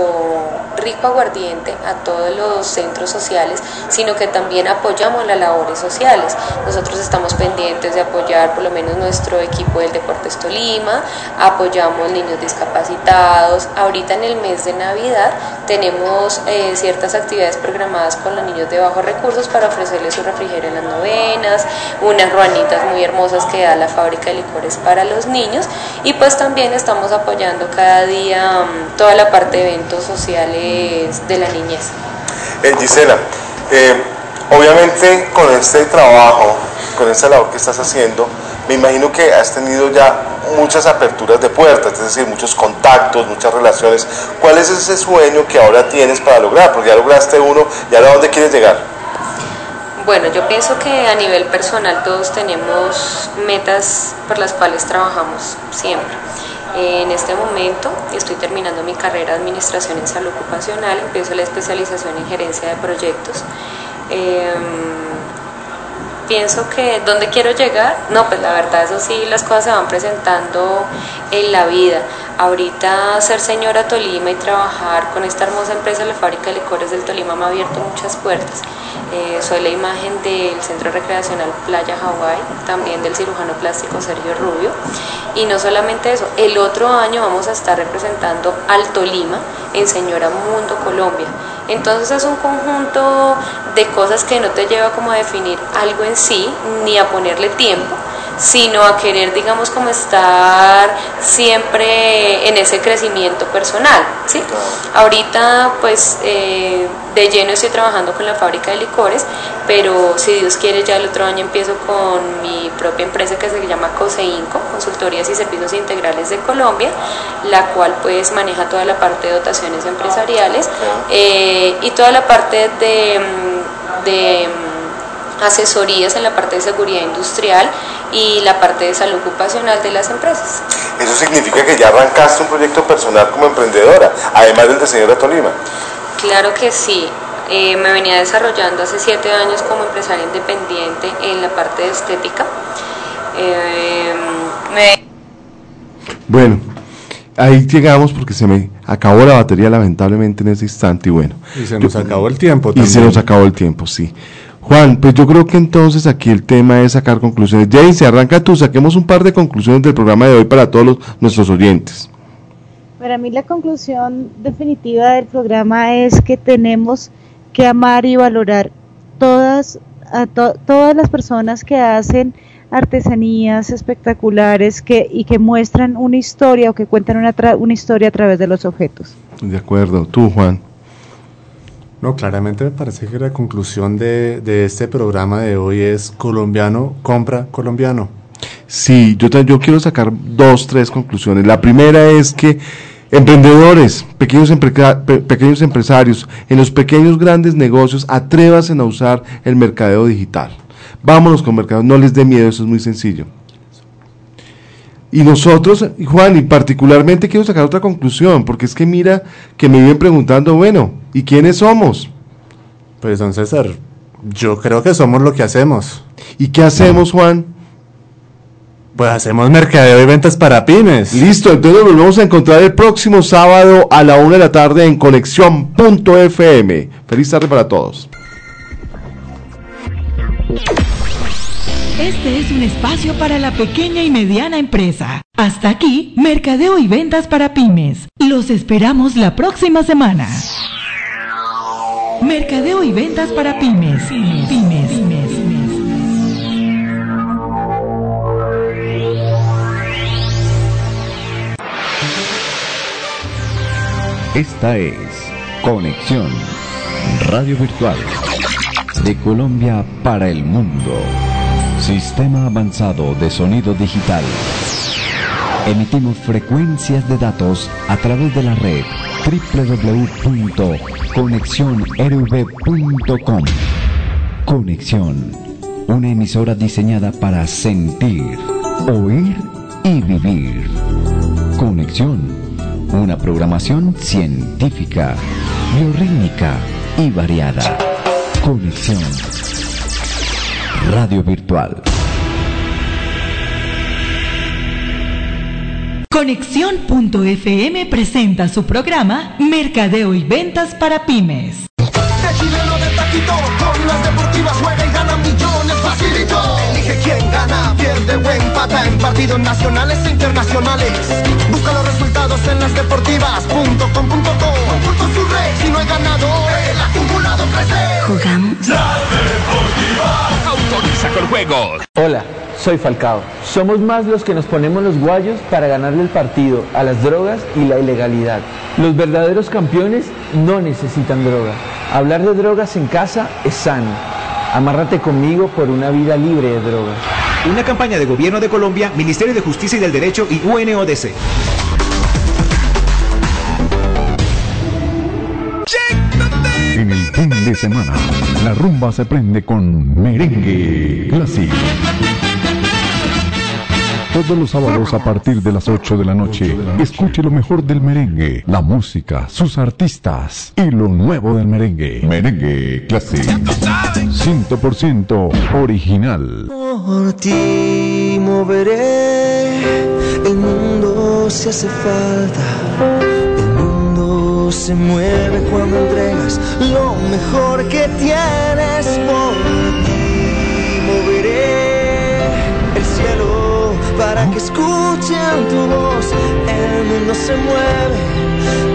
S24: rico aguardiente a todos los centros sociales, sino que también apoyamos las labores sociales. Nosotros estamos pendientes de apoyar por lo menos nuestro equipo del Deportes Tolima, apoyamos niños discapacitados. Ahorita en el mes de Navidad tenemos eh, ciertas actividades programadas con los niños de bajos recursos para ofrecerles su refrigerio en las novenas, unas ruanitas muy hermosas que da la fábrica de licores para los niños y pues también estamos apoyando cada día mm, toda la parte de eventos sociales de la niñez.
S23: Eh, Gisela, eh, obviamente con este trabajo, con esta labor que estás haciendo, me imagino que has tenido ya muchas aperturas de puertas, es decir, muchos contactos, muchas relaciones. ¿Cuál es ese sueño que ahora tienes para lograr? Porque ya lograste uno, ¿y ahora dónde quieres llegar?
S24: Bueno, yo pienso que a nivel personal todos tenemos metas por las cuales trabajamos siempre. En este momento estoy terminando mi carrera de Administración en Salud Ocupacional, empiezo la especialización en Gerencia de Proyectos. Eh, pienso que dónde quiero llegar, no, pues la verdad eso sí, las cosas se van presentando en la vida. Ahorita ser señora Tolima y trabajar con esta hermosa empresa, la fábrica de licores del Tolima, me ha abierto muchas puertas. Eh, soy la imagen del Centro Recreacional Playa Hawái, también del cirujano plástico Sergio Rubio. Y no solamente eso, el otro año vamos a estar representando al Tolima en Señora Mundo Colombia. Entonces es un conjunto de cosas que no te lleva como a definir algo en sí, ni a ponerle tiempo, sino a querer, digamos, como estar siempre en ese crecimiento personal, ¿sí? Ahorita, pues, eh, de lleno estoy trabajando con la fábrica de licores, pero si Dios quiere, ya el otro año empiezo con mi propia empresa que se llama COSEINCO, Consultorías y Servicios Integrales de Colombia, la cual, pues, maneja toda la parte de dotaciones empresariales eh, y toda la parte de... mm, de mm, asesorías en la parte de seguridad industrial y la parte de salud ocupacional de las empresas.
S23: Eso significa que ya arrancaste un proyecto personal como emprendedora, además del de señora Tolima.
S24: Claro que sí. Eh, me venía desarrollando hace siete años como empresaria independiente en la parte de estética. Eh, me-
S5: Bueno, ahí llegamos porque se me acabó la batería lamentablemente en ese instante y bueno.
S6: Y se nos acabó el tiempo
S5: Y se
S6: también.
S5: nos acabó el tiempo, sí. Juan, pues yo creo que entonces aquí el tema es sacar conclusiones. Jane, se arranca tú, saquemos un par de conclusiones del programa de hoy para todos los- nuestros oyentes.
S9: Para mí la conclusión definitiva del programa es que tenemos que amar y valorar todas a to- todas las personas que hacen artesanías espectaculares que y que muestran una historia o que cuentan una, tra- una historia a través de los objetos.
S5: De acuerdo, tú, Juan.
S6: No, claramente me parece que la conclusión de, de este programa de hoy es colombiano compra colombiano.
S5: Sí, yo, yo quiero sacar dos, tres conclusiones. La primera es que emprendedores, pequeños, pequeños empresarios, en los pequeños grandes negocios, atrévanse a usar el mercadeo digital. Vámonos con mercado, no les dé miedo, eso es muy sencillo. Y nosotros, Juan, y particularmente quiero sacar otra conclusión, porque es que mira que me vienen preguntando, bueno, ¿y quiénes somos?
S6: Pues don César, yo creo que somos lo que hacemos.
S5: ¿Y qué hacemos, Juan?
S6: Pues hacemos mercadeo y ventas para pymes.
S5: Listo, entonces nos volvemos a encontrar el próximo sábado a la una de la tarde en conexión.fm. Feliz tarde para todos.
S3: Este es un espacio para la pequeña y mediana empresa. Hasta aquí, Mercadeo y Ventas para Pymes. Los esperamos la próxima semana. Mercadeo y Ventas para Pymes. Pymes, pymes, pymes.
S7: Esta es Conexión, radio virtual de Colombia para el mundo. Sistema avanzado de sonido digital. Emitimos frecuencias de datos a través de la red www.conexionerv.com. Conexión una emisora diseñada para sentir, oír y vivir. Conexión, una programación científica, biorítmica y variada. Conexión. Radio Virtual.
S3: Conexión.fm presenta su programa Mercadeo y Ventas para Pymes.
S15: De chileno de taquito, con las deportivas juega y gana millones facilito. Elige quién gana, pierde o empata en partidos nacionales e internacionales. Busca los resultados en las deportivas.com.co. Su rey, si no hay ganador, el acumulado crece.
S2: Jugamos.
S16: La Deportiva. Autoriza con juegos.
S18: Hola, soy Falcao. Somos más los que nos ponemos los guayos para ganarle el partido a las drogas y la ilegalidad. Los verdaderos campeones no necesitan droga. Hablar de drogas en casa es sano. Amárrate conmigo por una vida libre de drogas.
S19: Una campaña de Gobierno de Colombia, Ministerio de Justicia y del Derecho y UNODC.
S13: En el fin de semana, la rumba se prende con merengue clásico. Todos los sábados a partir de las 8 de la noche, escuche lo mejor del merengue, la música, sus artistas y lo nuevo del merengue. Merengue clásico. 100% original.
S15: Por ti moveré, el mundo se hace falta. Mundo se mueve cuando entregas lo mejor que tienes. Por ti moveré el cielo para que escuchen tu voz. El mundo se mueve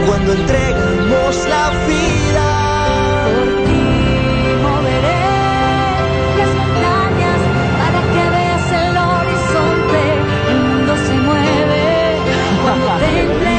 S15: cuando entregamos la vida. Por ti moveré
S1: las montañas para que veas el horizonte. El mundo se mueve cuando *laughs* te entregas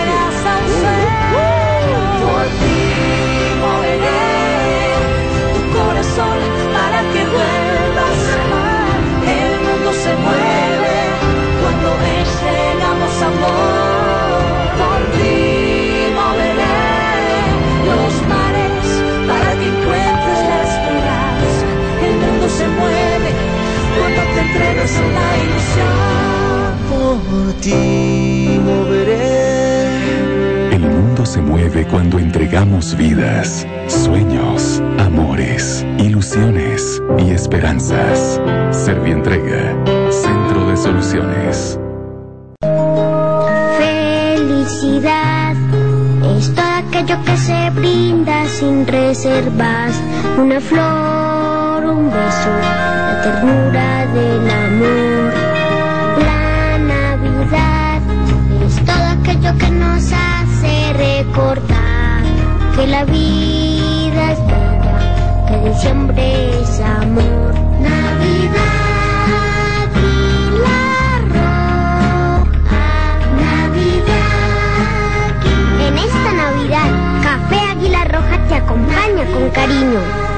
S1: a la ilusión.
S15: Por ti moveré.
S25: El mundo se mueve cuando entregamos vidas, sueños, amores, ilusiones y esperanzas. Servientrega, Centro de Soluciones.
S20: Felicidad es todo aquello que se brinda sin reservas. Una flor, un beso, la ternura del amor. La Navidad es todo aquello que nos hace recordar que la vida es bella, que diciembre es amor. Navidad Navidad. En esta Navidad, Café Águila Roja te acompaña con cariño.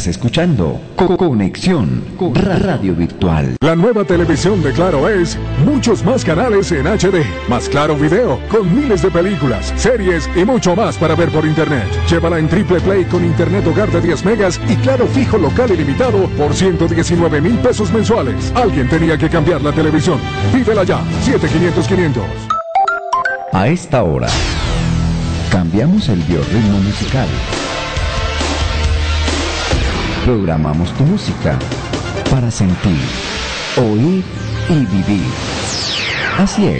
S7: Estás escuchando Co- Conexión Ra- Radio Virtual.
S17: La nueva televisión de Claro es muchos más canales en HD, más Claro Video, con miles de películas, series y mucho más para ver por internet. Llévala en Triple Play con internet hogar de 10 megas y Claro fijo local ilimitado por 119 mil pesos mensuales. Alguien tenía que cambiar la televisión. Pídela ya, 7500-500.
S7: A esta hora, cambiamos el biorritmo musical. Programamos tu música para sentir, oír y vivir. Así es.